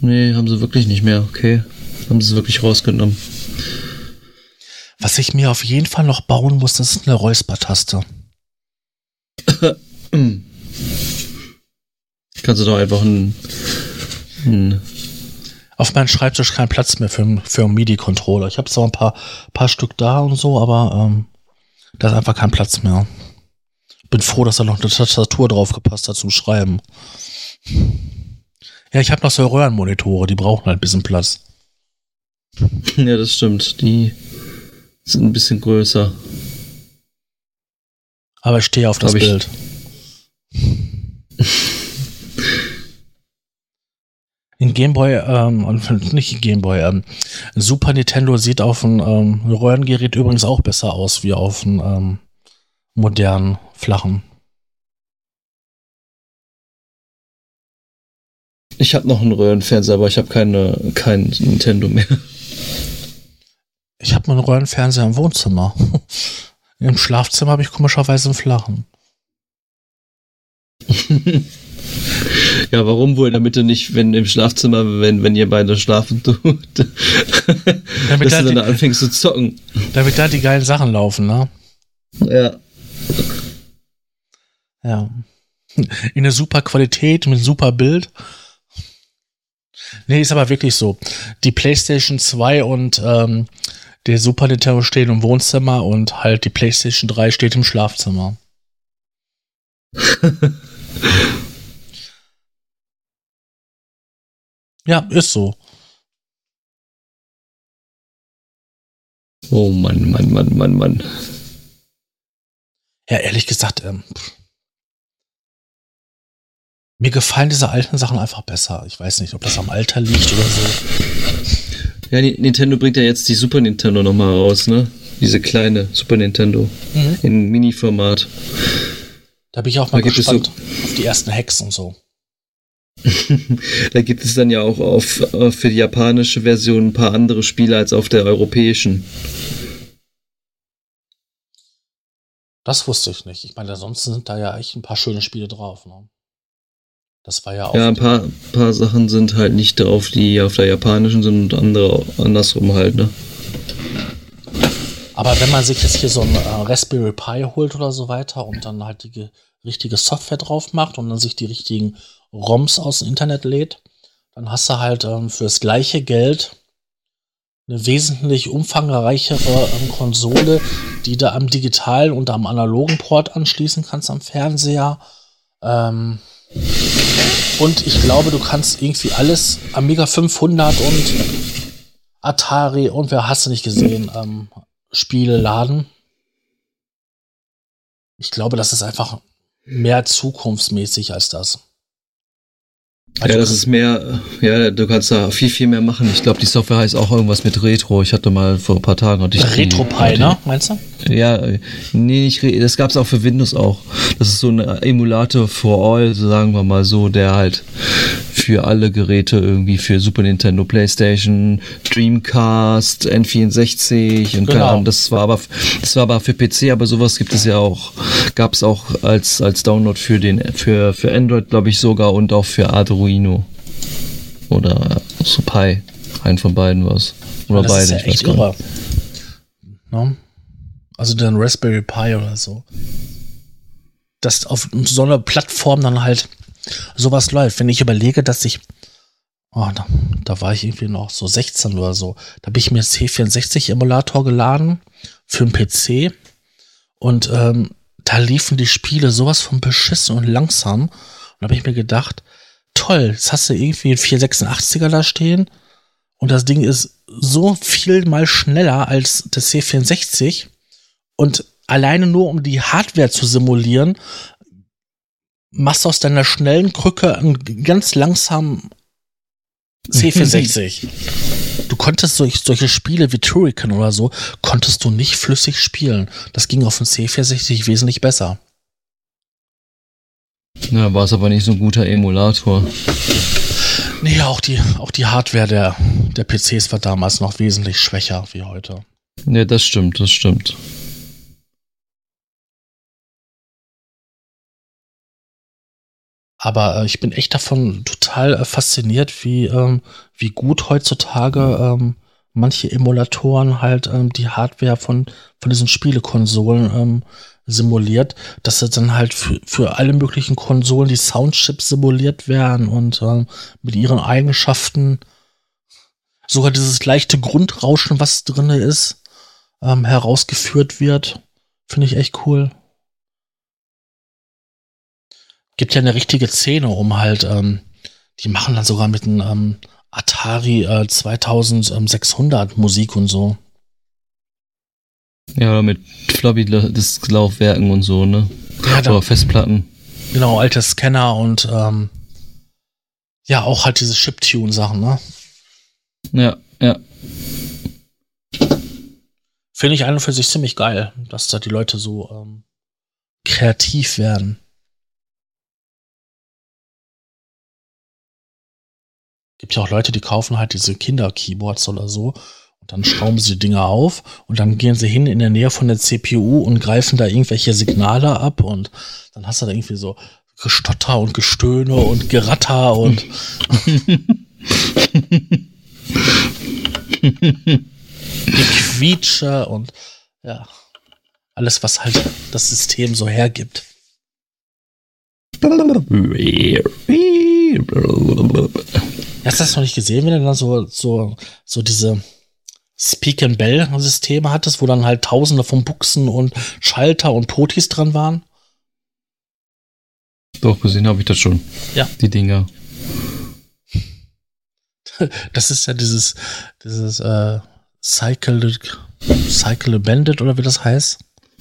Nee, haben sie wirklich nicht mehr, okay. Haben sie es wirklich rausgenommen. Was ich mir auf jeden Fall noch bauen muss, das ist eine Räuspertaste. Kannst du doch einfach ein, ein auf meinem Schreibtisch kein Platz mehr für, für einen MIDI-Controller. Ich habe zwar ein paar, paar Stück da und so, aber ähm, da ist einfach kein Platz mehr. Bin froh, dass da noch eine Tastatur drauf gepasst hat zum Schreiben. Ja, ich habe noch so Röhrenmonitore, die brauchen halt ein bisschen Platz. Ja, das stimmt. Die sind ein bisschen größer. Aber ich stehe auf das Bild. In Gameboy, ähm, nicht in Gameboy, ähm, Super Nintendo sieht auf einem ähm, Röhrengerät übrigens auch besser aus wie auf einem ähm, modernen, flachen. Ich habe noch einen Röhrenfernseher, aber ich habe keine kein Nintendo mehr. Ich habe einen Röhrenfernseher im Wohnzimmer. Im Schlafzimmer habe ich komischerweise einen flachen. ja, warum wohl? Damit du nicht, wenn im Schlafzimmer, wenn, wenn ihr beide schlafen tut, damit dass da du dann die, anfängst zu zocken. Damit da die geilen Sachen laufen, ne? Ja. Ja. In der super Qualität, mit super Bild. Nee, ist aber wirklich so. Die PlayStation 2 und ähm, der Super Nintendo stehen im Wohnzimmer und halt die PlayStation 3 steht im Schlafzimmer. ja, ist so. Oh Mann, Mann, Mann, Mann, Mann. Ja, ehrlich gesagt, ähm, mir gefallen diese alten Sachen einfach besser. Ich weiß nicht, ob das am Alter liegt oder so. Ja, Nintendo bringt ja jetzt die Super Nintendo nochmal raus, ne? Diese kleine Super Nintendo mhm. in Mini-Format. Da bin ich auch mal da gespannt so auf die ersten Hacks und so. da gibt es dann ja auch auf, für die japanische Version ein paar andere Spiele als auf der europäischen. Das wusste ich nicht. Ich meine, ansonsten sind da ja echt ein paar schöne Spiele drauf. Ne? Das war ja auch. Ja, ein paar, paar Sachen sind halt nicht auf die auf der japanischen sind und andere andersrum halt, ne? Aber wenn man sich jetzt hier so ein äh, Raspberry Pi holt oder so weiter und dann halt die richtige Software drauf macht und dann sich die richtigen ROMs aus dem Internet lädt, dann hast du halt ähm, für das gleiche Geld eine wesentlich umfangreichere ähm, Konsole, die du am digitalen und am analogen Port anschließen kannst am Fernseher. Ähm, und ich glaube, du kannst irgendwie alles Amiga 500 und Atari und wer hast du nicht gesehen, ähm, Spiele laden. Ich glaube, das ist einfach mehr zukunftsmäßig als das. Also ja, das ist mehr, ja, du kannst da viel, viel mehr machen. Ich glaube, die Software heißt auch irgendwas mit Retro. Ich hatte mal vor ein paar Tagen. Retro-Pi, ne? Meinst du? Ja, nee, nicht, das gab es auch für Windows auch. Das ist so ein Emulator for all, sagen wir mal so, der halt für alle Geräte irgendwie für Super Nintendo, PlayStation, Dreamcast, N64 und genau. Ahnung, das war aber das war aber für PC, aber sowas gibt es ja auch, gab es auch als als Download für den für für Android, glaube ich sogar und auch für Arduino oder so Pi, ein von beiden was oder das beide, ist ja ich echt weiß no? Also den Raspberry Pi oder so. Dass auf so einer Plattform dann halt sowas läuft. Wenn ich überlege, dass ich, oh, da, da war ich irgendwie noch so 16 oder so, da habe ich mir C64-Emulator geladen für einen PC und ähm, da liefen die Spiele sowas von beschissen und langsam. Und da habe ich mir gedacht, toll, jetzt hast du irgendwie einen 486er da stehen und das Ding ist so viel mal schneller als das C64 und alleine nur um die Hardware zu simulieren, machst du aus deiner schnellen Krücke einen ganz langsamen C64. du konntest solch, solche Spiele wie Turrican oder so, konntest du nicht flüssig spielen. Das ging auf dem C64 wesentlich besser. Na, war es aber nicht so ein guter Emulator. Nee, auch die, auch die Hardware der, der PCs war damals noch wesentlich schwächer wie heute. Ne, das stimmt, das stimmt. Aber äh, ich bin echt davon total äh, fasziniert, wie, ähm, wie gut heutzutage ähm, manche Emulatoren halt ähm, die Hardware von, von diesen Spielekonsolen ähm, simuliert, dass sie dann halt für, für alle möglichen Konsolen die Soundchips simuliert werden und ähm, mit ihren Eigenschaften sogar dieses leichte Grundrauschen, was drin ist, ähm, herausgeführt wird. Finde ich echt cool gibt ja eine richtige Szene, um halt, ähm, die machen dann sogar mit einem ähm, Atari äh, 2600 Musik und so. Ja, mit Floppy-Disk-Laufwerken und so, ne? Ja, Oder Festplatten. Genau, alte Scanner und ähm, ja, auch halt diese Chiptune-Sachen, ne? Ja, ja. Finde ich an und für sich ziemlich geil, dass da die Leute so ähm, kreativ werden. Gibt ja auch Leute, die kaufen halt diese Kinder-Keyboards oder so und dann schrauben sie die Dinger auf und dann gehen sie hin in der Nähe von der CPU und greifen da irgendwelche Signale ab und dann hast du da irgendwie so Gestotter und Gestöhne und Geratter und Gequietsche und ja, alles, was halt das System so hergibt. Hast du das noch nicht gesehen, wenn du dann so, so, so diese Speak and Bell Systeme hattest, wo dann halt tausende von Buchsen und Schalter und Potis dran waren? Doch, gesehen habe ich das schon. Ja. Die Dinger. Das ist ja dieses, dieses äh, Cycle, Cycle Bandit oder wie das heißt.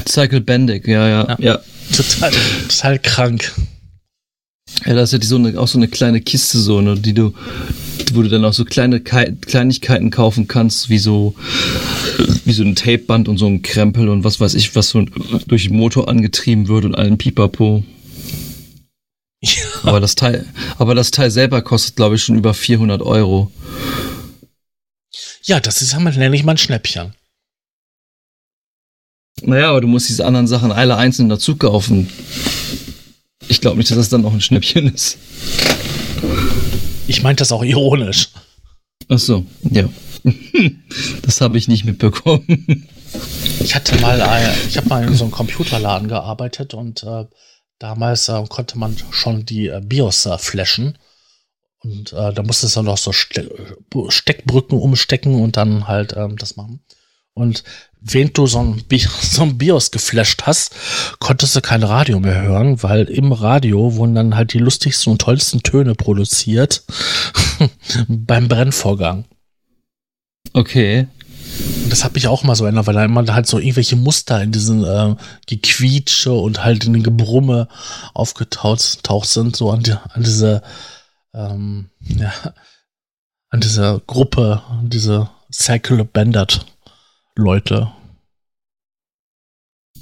Cycle Bandit, ja, ja, ja. ja. Total, total krank. Ja, da ist ja die, so eine, auch so eine kleine Kiste, so, ne, die du, wo du dann auch so kleine Ke Kleinigkeiten kaufen kannst, wie so, wie so ein Tapeband und so ein Krempel und was weiß ich, was so durch den Motor angetrieben wird und allen Pipapo. Ja. Aber das Teil, aber das Teil selber kostet, glaube ich, schon über 400 Euro. Ja, das ist nenne ich mal ein Schnäppchen. Naja, aber du musst diese anderen Sachen alle einzeln dazu kaufen. Ich glaube nicht, dass das dann noch ein Schnäppchen ist. Ich meinte das auch ironisch. Ach so, ja. Das habe ich nicht mitbekommen. Ich hatte mal, äh, ich habe mal in so einem Computerladen gearbeitet und äh, damals äh, konnte man schon die äh, BIOS äh, flashen. Und äh, da musste es dann noch so Ste Steckbrücken umstecken und dann halt ähm, das machen. Und während du so ein, so ein BIOS geflasht hast, konntest du kein Radio mehr hören, weil im Radio wurden dann halt die lustigsten und tollsten Töne produziert beim Brennvorgang. Okay. Und das habe ich auch mal so erinnert, weil da immer halt so irgendwelche Muster in diesen äh, Gequietsche und halt in den Gebrumme aufgetaucht sind, so an, die, an diese, ähm, ja, an diese Gruppe, diese Cycle Bandit Leute.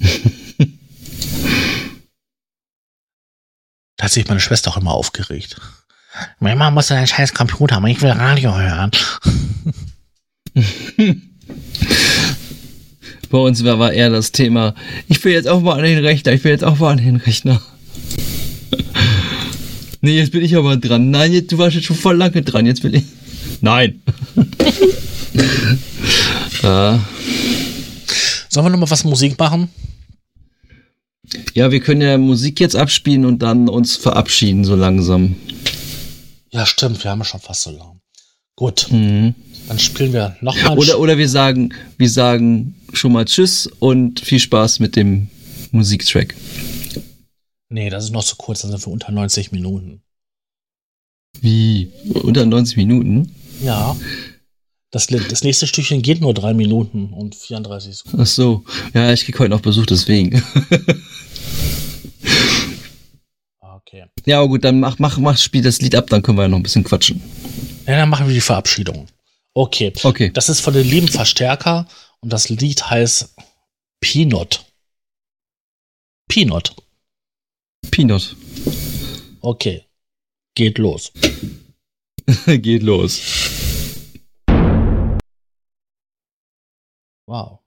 da hat sich meine Schwester auch immer aufgeregt. Mama muss einen scheiß Computer haben, ich will Radio hören. Bei uns war, war eher das Thema, ich will jetzt auch mal an den Rechner, ich will jetzt auch mal an den Rechner. nee, jetzt bin ich aber dran. Nein, jetzt, du warst jetzt schon voll lange dran, jetzt will ich. Nein. äh. Sollen wir nochmal was Musik machen? Ja, wir können ja Musik jetzt abspielen und dann uns verabschieden, so langsam. Ja, stimmt, wir haben ja schon fast so lang. Gut. Mhm. Dann spielen wir nochmal. Oder, oder wir sagen, wir sagen schon mal Tschüss und viel Spaß mit dem Musiktrack. Nee, das ist noch zu kurz, dann sind wir unter 90 Minuten. Wie? Unter 90 Minuten? Ja. Das, das nächste Stückchen geht nur drei Minuten und 34 Sekunden. Ach so. Ja, ich krieg heute noch Besuch, deswegen. okay. Ja, aber gut, dann mach, mach, mach, spiel das Lied ab, dann können wir ja noch ein bisschen quatschen. Ja, dann machen wir die Verabschiedung. Okay. Okay. Das ist von den lieben Verstärker und das Lied heißt Peanut. Peanut. Peanut. Okay. Geht los. Geht los. Wow.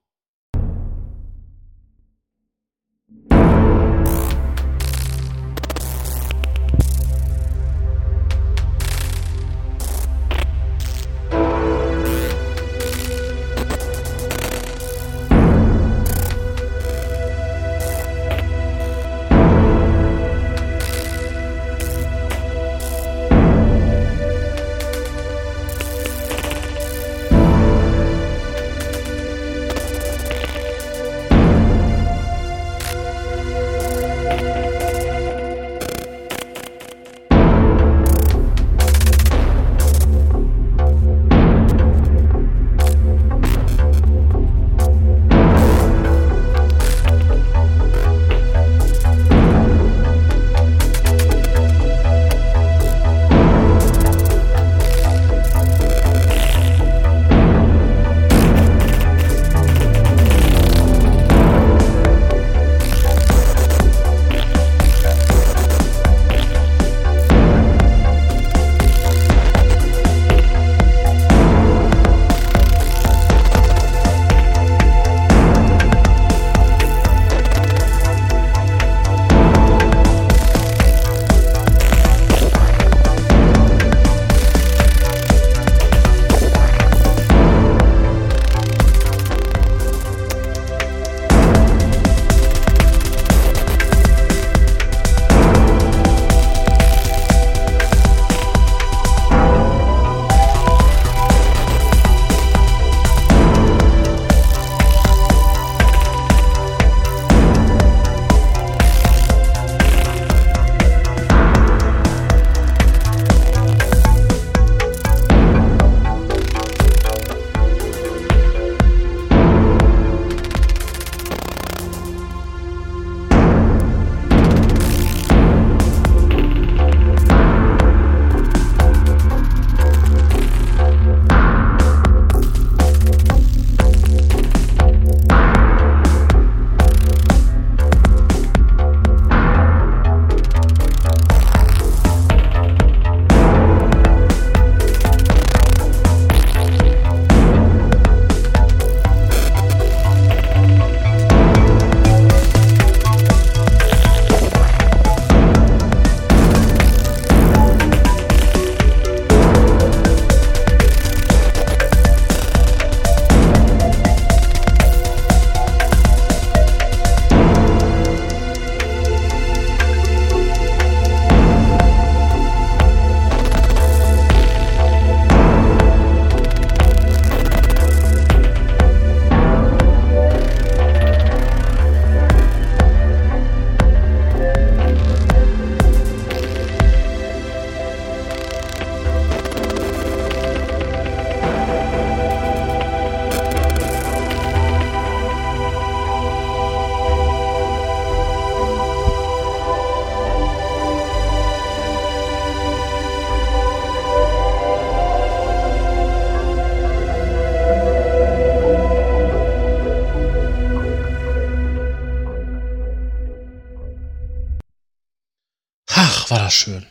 Schön.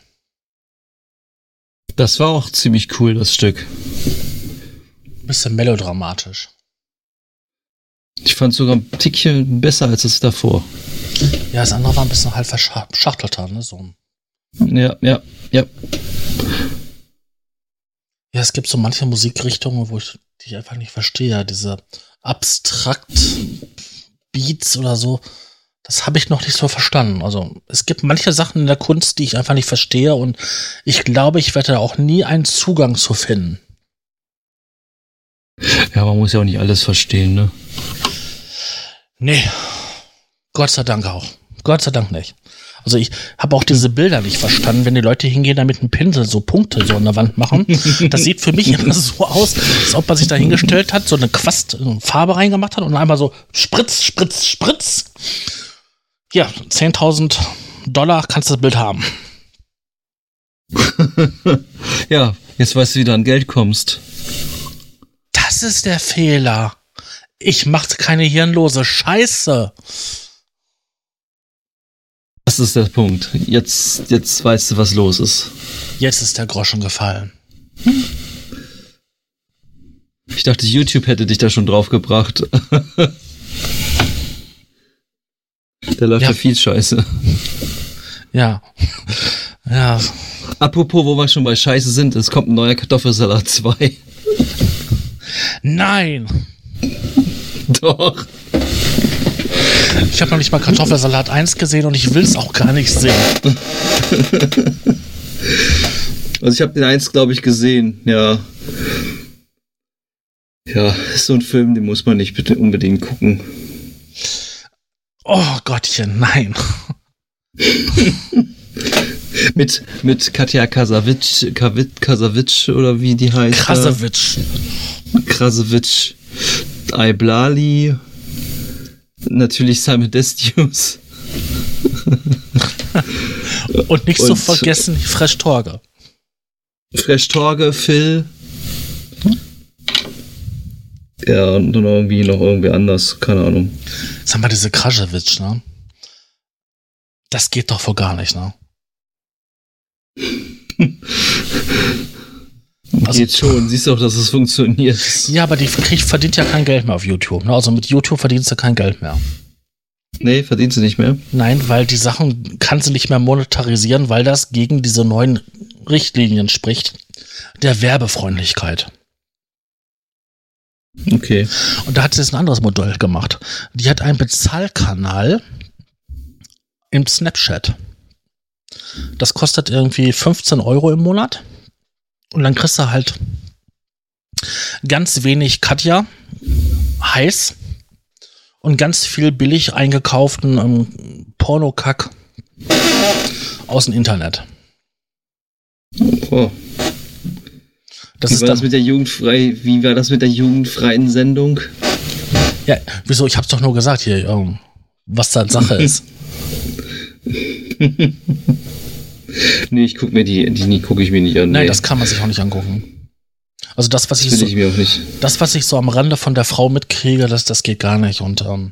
Das war auch ziemlich cool, das Stück. Bisschen melodramatisch. Ich fand sogar ein Tickchen besser als es davor. Ja, das andere war ein bisschen halb verschachtelter, ne? So. Ja, ja, ja. Ja, es gibt so manche Musikrichtungen, wo ich die einfach nicht verstehe. Diese abstrakt Beats oder so, das habe ich noch nicht so verstanden. Also es gibt manche Sachen in der Kunst, die ich einfach nicht verstehe und ich glaube, ich werde da auch nie einen Zugang zu finden. Ja, man muss ja auch nicht alles verstehen, ne? Nee. Gott sei Dank auch. Gott sei Dank nicht. Also ich habe auch diese Bilder nicht verstanden, wenn die Leute hingehen, da mit einem Pinsel so Punkte so an der Wand machen. Das sieht für mich immer so aus, als ob man sich da hingestellt hat, so eine Quast, eine Farbe reingemacht hat und einmal so Spritz, Spritz, Spritz. Ja, 10.000 Dollar kannst du das Bild haben. ja, jetzt weißt du, wie du an Geld kommst. Das ist der Fehler. Ich mache keine hirnlose Scheiße. Das ist der Punkt. Jetzt, jetzt weißt du, was los ist. Jetzt ist der Groschen gefallen. Ich dachte, YouTube hätte dich da schon drauf gebracht. da läuft ja. ja viel Scheiße. Ja. Ja. Apropos, wo wir schon bei Scheiße sind, es kommt ein neuer Kartoffelsalat 2. Nein! Doch. Ich habe noch nicht mal Kartoffelsalat 1 gesehen und ich will es auch gar nicht sehen. Also ich habe den 1, glaube ich, gesehen, ja. Ja, ist so ein Film, den muss man nicht bitte unbedingt gucken. Oh Gottchen, nein. mit, mit Katja Kasavitsch, Kasavitsch oder wie die heißt. Krasavitsch. Krasavitsch. Aiblali natürlich Simon Destius. Und nicht zu vergessen, Fresh Torge. Fresh Torge, Phil. Ja, und dann irgendwie noch irgendwie anders, keine Ahnung. Sag mal, diese Krasowitsch, ne? Das geht doch vor gar nicht, ne? Also, Geht schon, siehst du auch, dass es funktioniert. Ja, aber die kriegt, verdient ja kein Geld mehr auf YouTube. Ne? Also mit YouTube verdienst du kein Geld mehr. Nee, verdient sie nicht mehr. Nein, weil die Sachen kann sie nicht mehr monetarisieren, weil das gegen diese neuen Richtlinien spricht. Der Werbefreundlichkeit. Okay. Und da hat sie jetzt ein anderes Modell gemacht. Die hat einen Bezahlkanal im Snapchat. Das kostet irgendwie 15 Euro im Monat. Und dann kriegst du halt ganz wenig Katja, heiß und ganz viel billig eingekauften ähm, Pornokack aus dem Internet. Oh. Das wie war das mit der jugendfrei, wie war das mit der jugendfreien Sendung? Ja, wieso? Ich hab's doch nur gesagt hier, ähm, was da Sache ist. nee, ich guck mir die, die, die gucke ich mir nicht an. Nein, nee. das kann man sich auch nicht angucken. Also das, was das ich, so, ich das, was ich so am Rande von der Frau mitkriege, das, das geht gar nicht. Und ähm,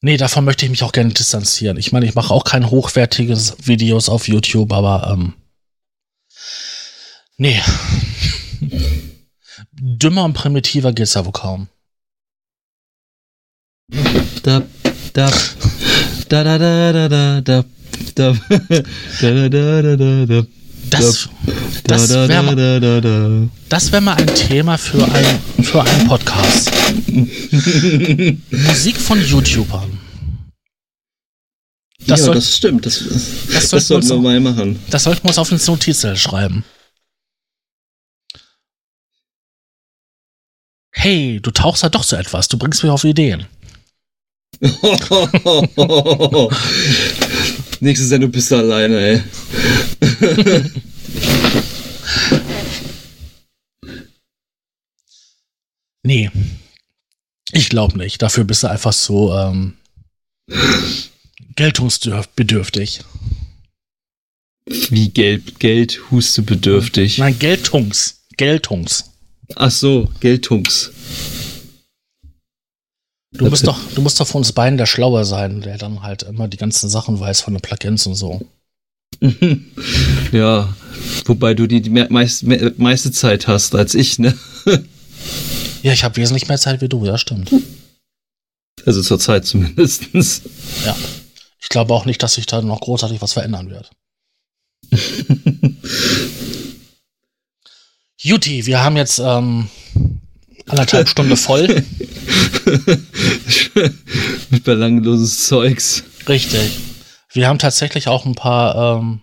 nee, davon möchte ich mich auch gerne distanzieren. Ich meine, ich mache auch kein hochwertiges Videos auf YouTube, aber ähm, nee. Dümmer und primitiver geht's ja wohl kaum. Da, da, da, da, da, da, da, da. Das, das wäre mal, wär mal ein Thema für, ein, für einen Podcast. Musik von YouTubern. Das ja, soll, das stimmt. Das, das, das sollten wir mal machen. Das sollten wir uns auf ins Notizzettel schreiben. Hey, du tauchst ja doch so etwas. Du bringst mich auf Ideen. Nächste Sendung bist du alleine, ey. nee. Ich glaube nicht. Dafür bist du einfach so ähm, geltungsbedürftig. Wie Geld, Geld, Huste bedürftig. Nein, Geltungs. Geltungs. Ach so, Geltungs. Du musst doch, du musst doch von uns beiden der Schlauer sein, der dann halt immer die ganzen Sachen weiß von den Plugins und so. ja, wobei du die, die meist, meiste Zeit hast als ich, ne? ja, ich habe wesentlich mehr Zeit wie du, ja, stimmt. Also zur Zeit zumindest. Ja. Ich glaube auch nicht, dass sich da noch großartig was verändern wird. Juti, wir haben jetzt ähm, anderthalb Stunde voll. Mit belangloses Zeugs. Richtig. Wir haben tatsächlich auch ein paar ähm,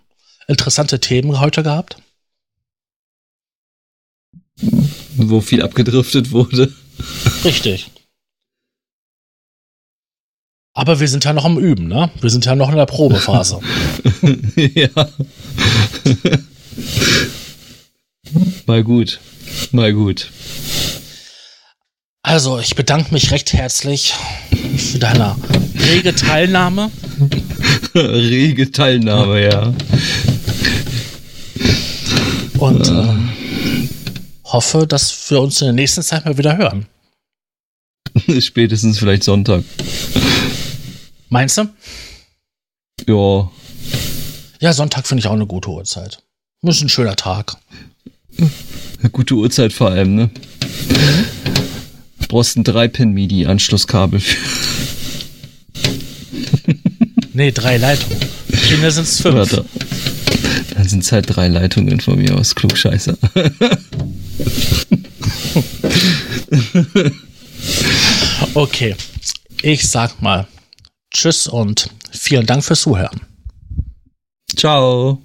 interessante Themen heute gehabt. Wo viel abgedriftet wurde. Richtig. Aber wir sind ja noch am Üben, ne? Wir sind ja noch in der Probephase. ja. Mal gut. Mal gut. Also, ich bedanke mich recht herzlich für deine rege Teilnahme. rege Teilnahme, ja. Und äh, hoffe, dass wir uns in der nächsten Zeit mal wieder hören. Spätestens vielleicht Sonntag. Meinst du? Ja. Ja, Sonntag finde ich auch eine gute Uhrzeit. Ist ein schöner Tag. Eine gute Uhrzeit vor allem, ne? Du brauchst ein 3-Pin-MIDI-Anschlusskabel. nee, drei Leitungen. Kinder sind es fünf. Warte. Dann sind es halt drei Leitungen von mir aus, Klugscheißer. okay. Ich sag mal Tschüss und vielen Dank fürs Zuhören. Ciao.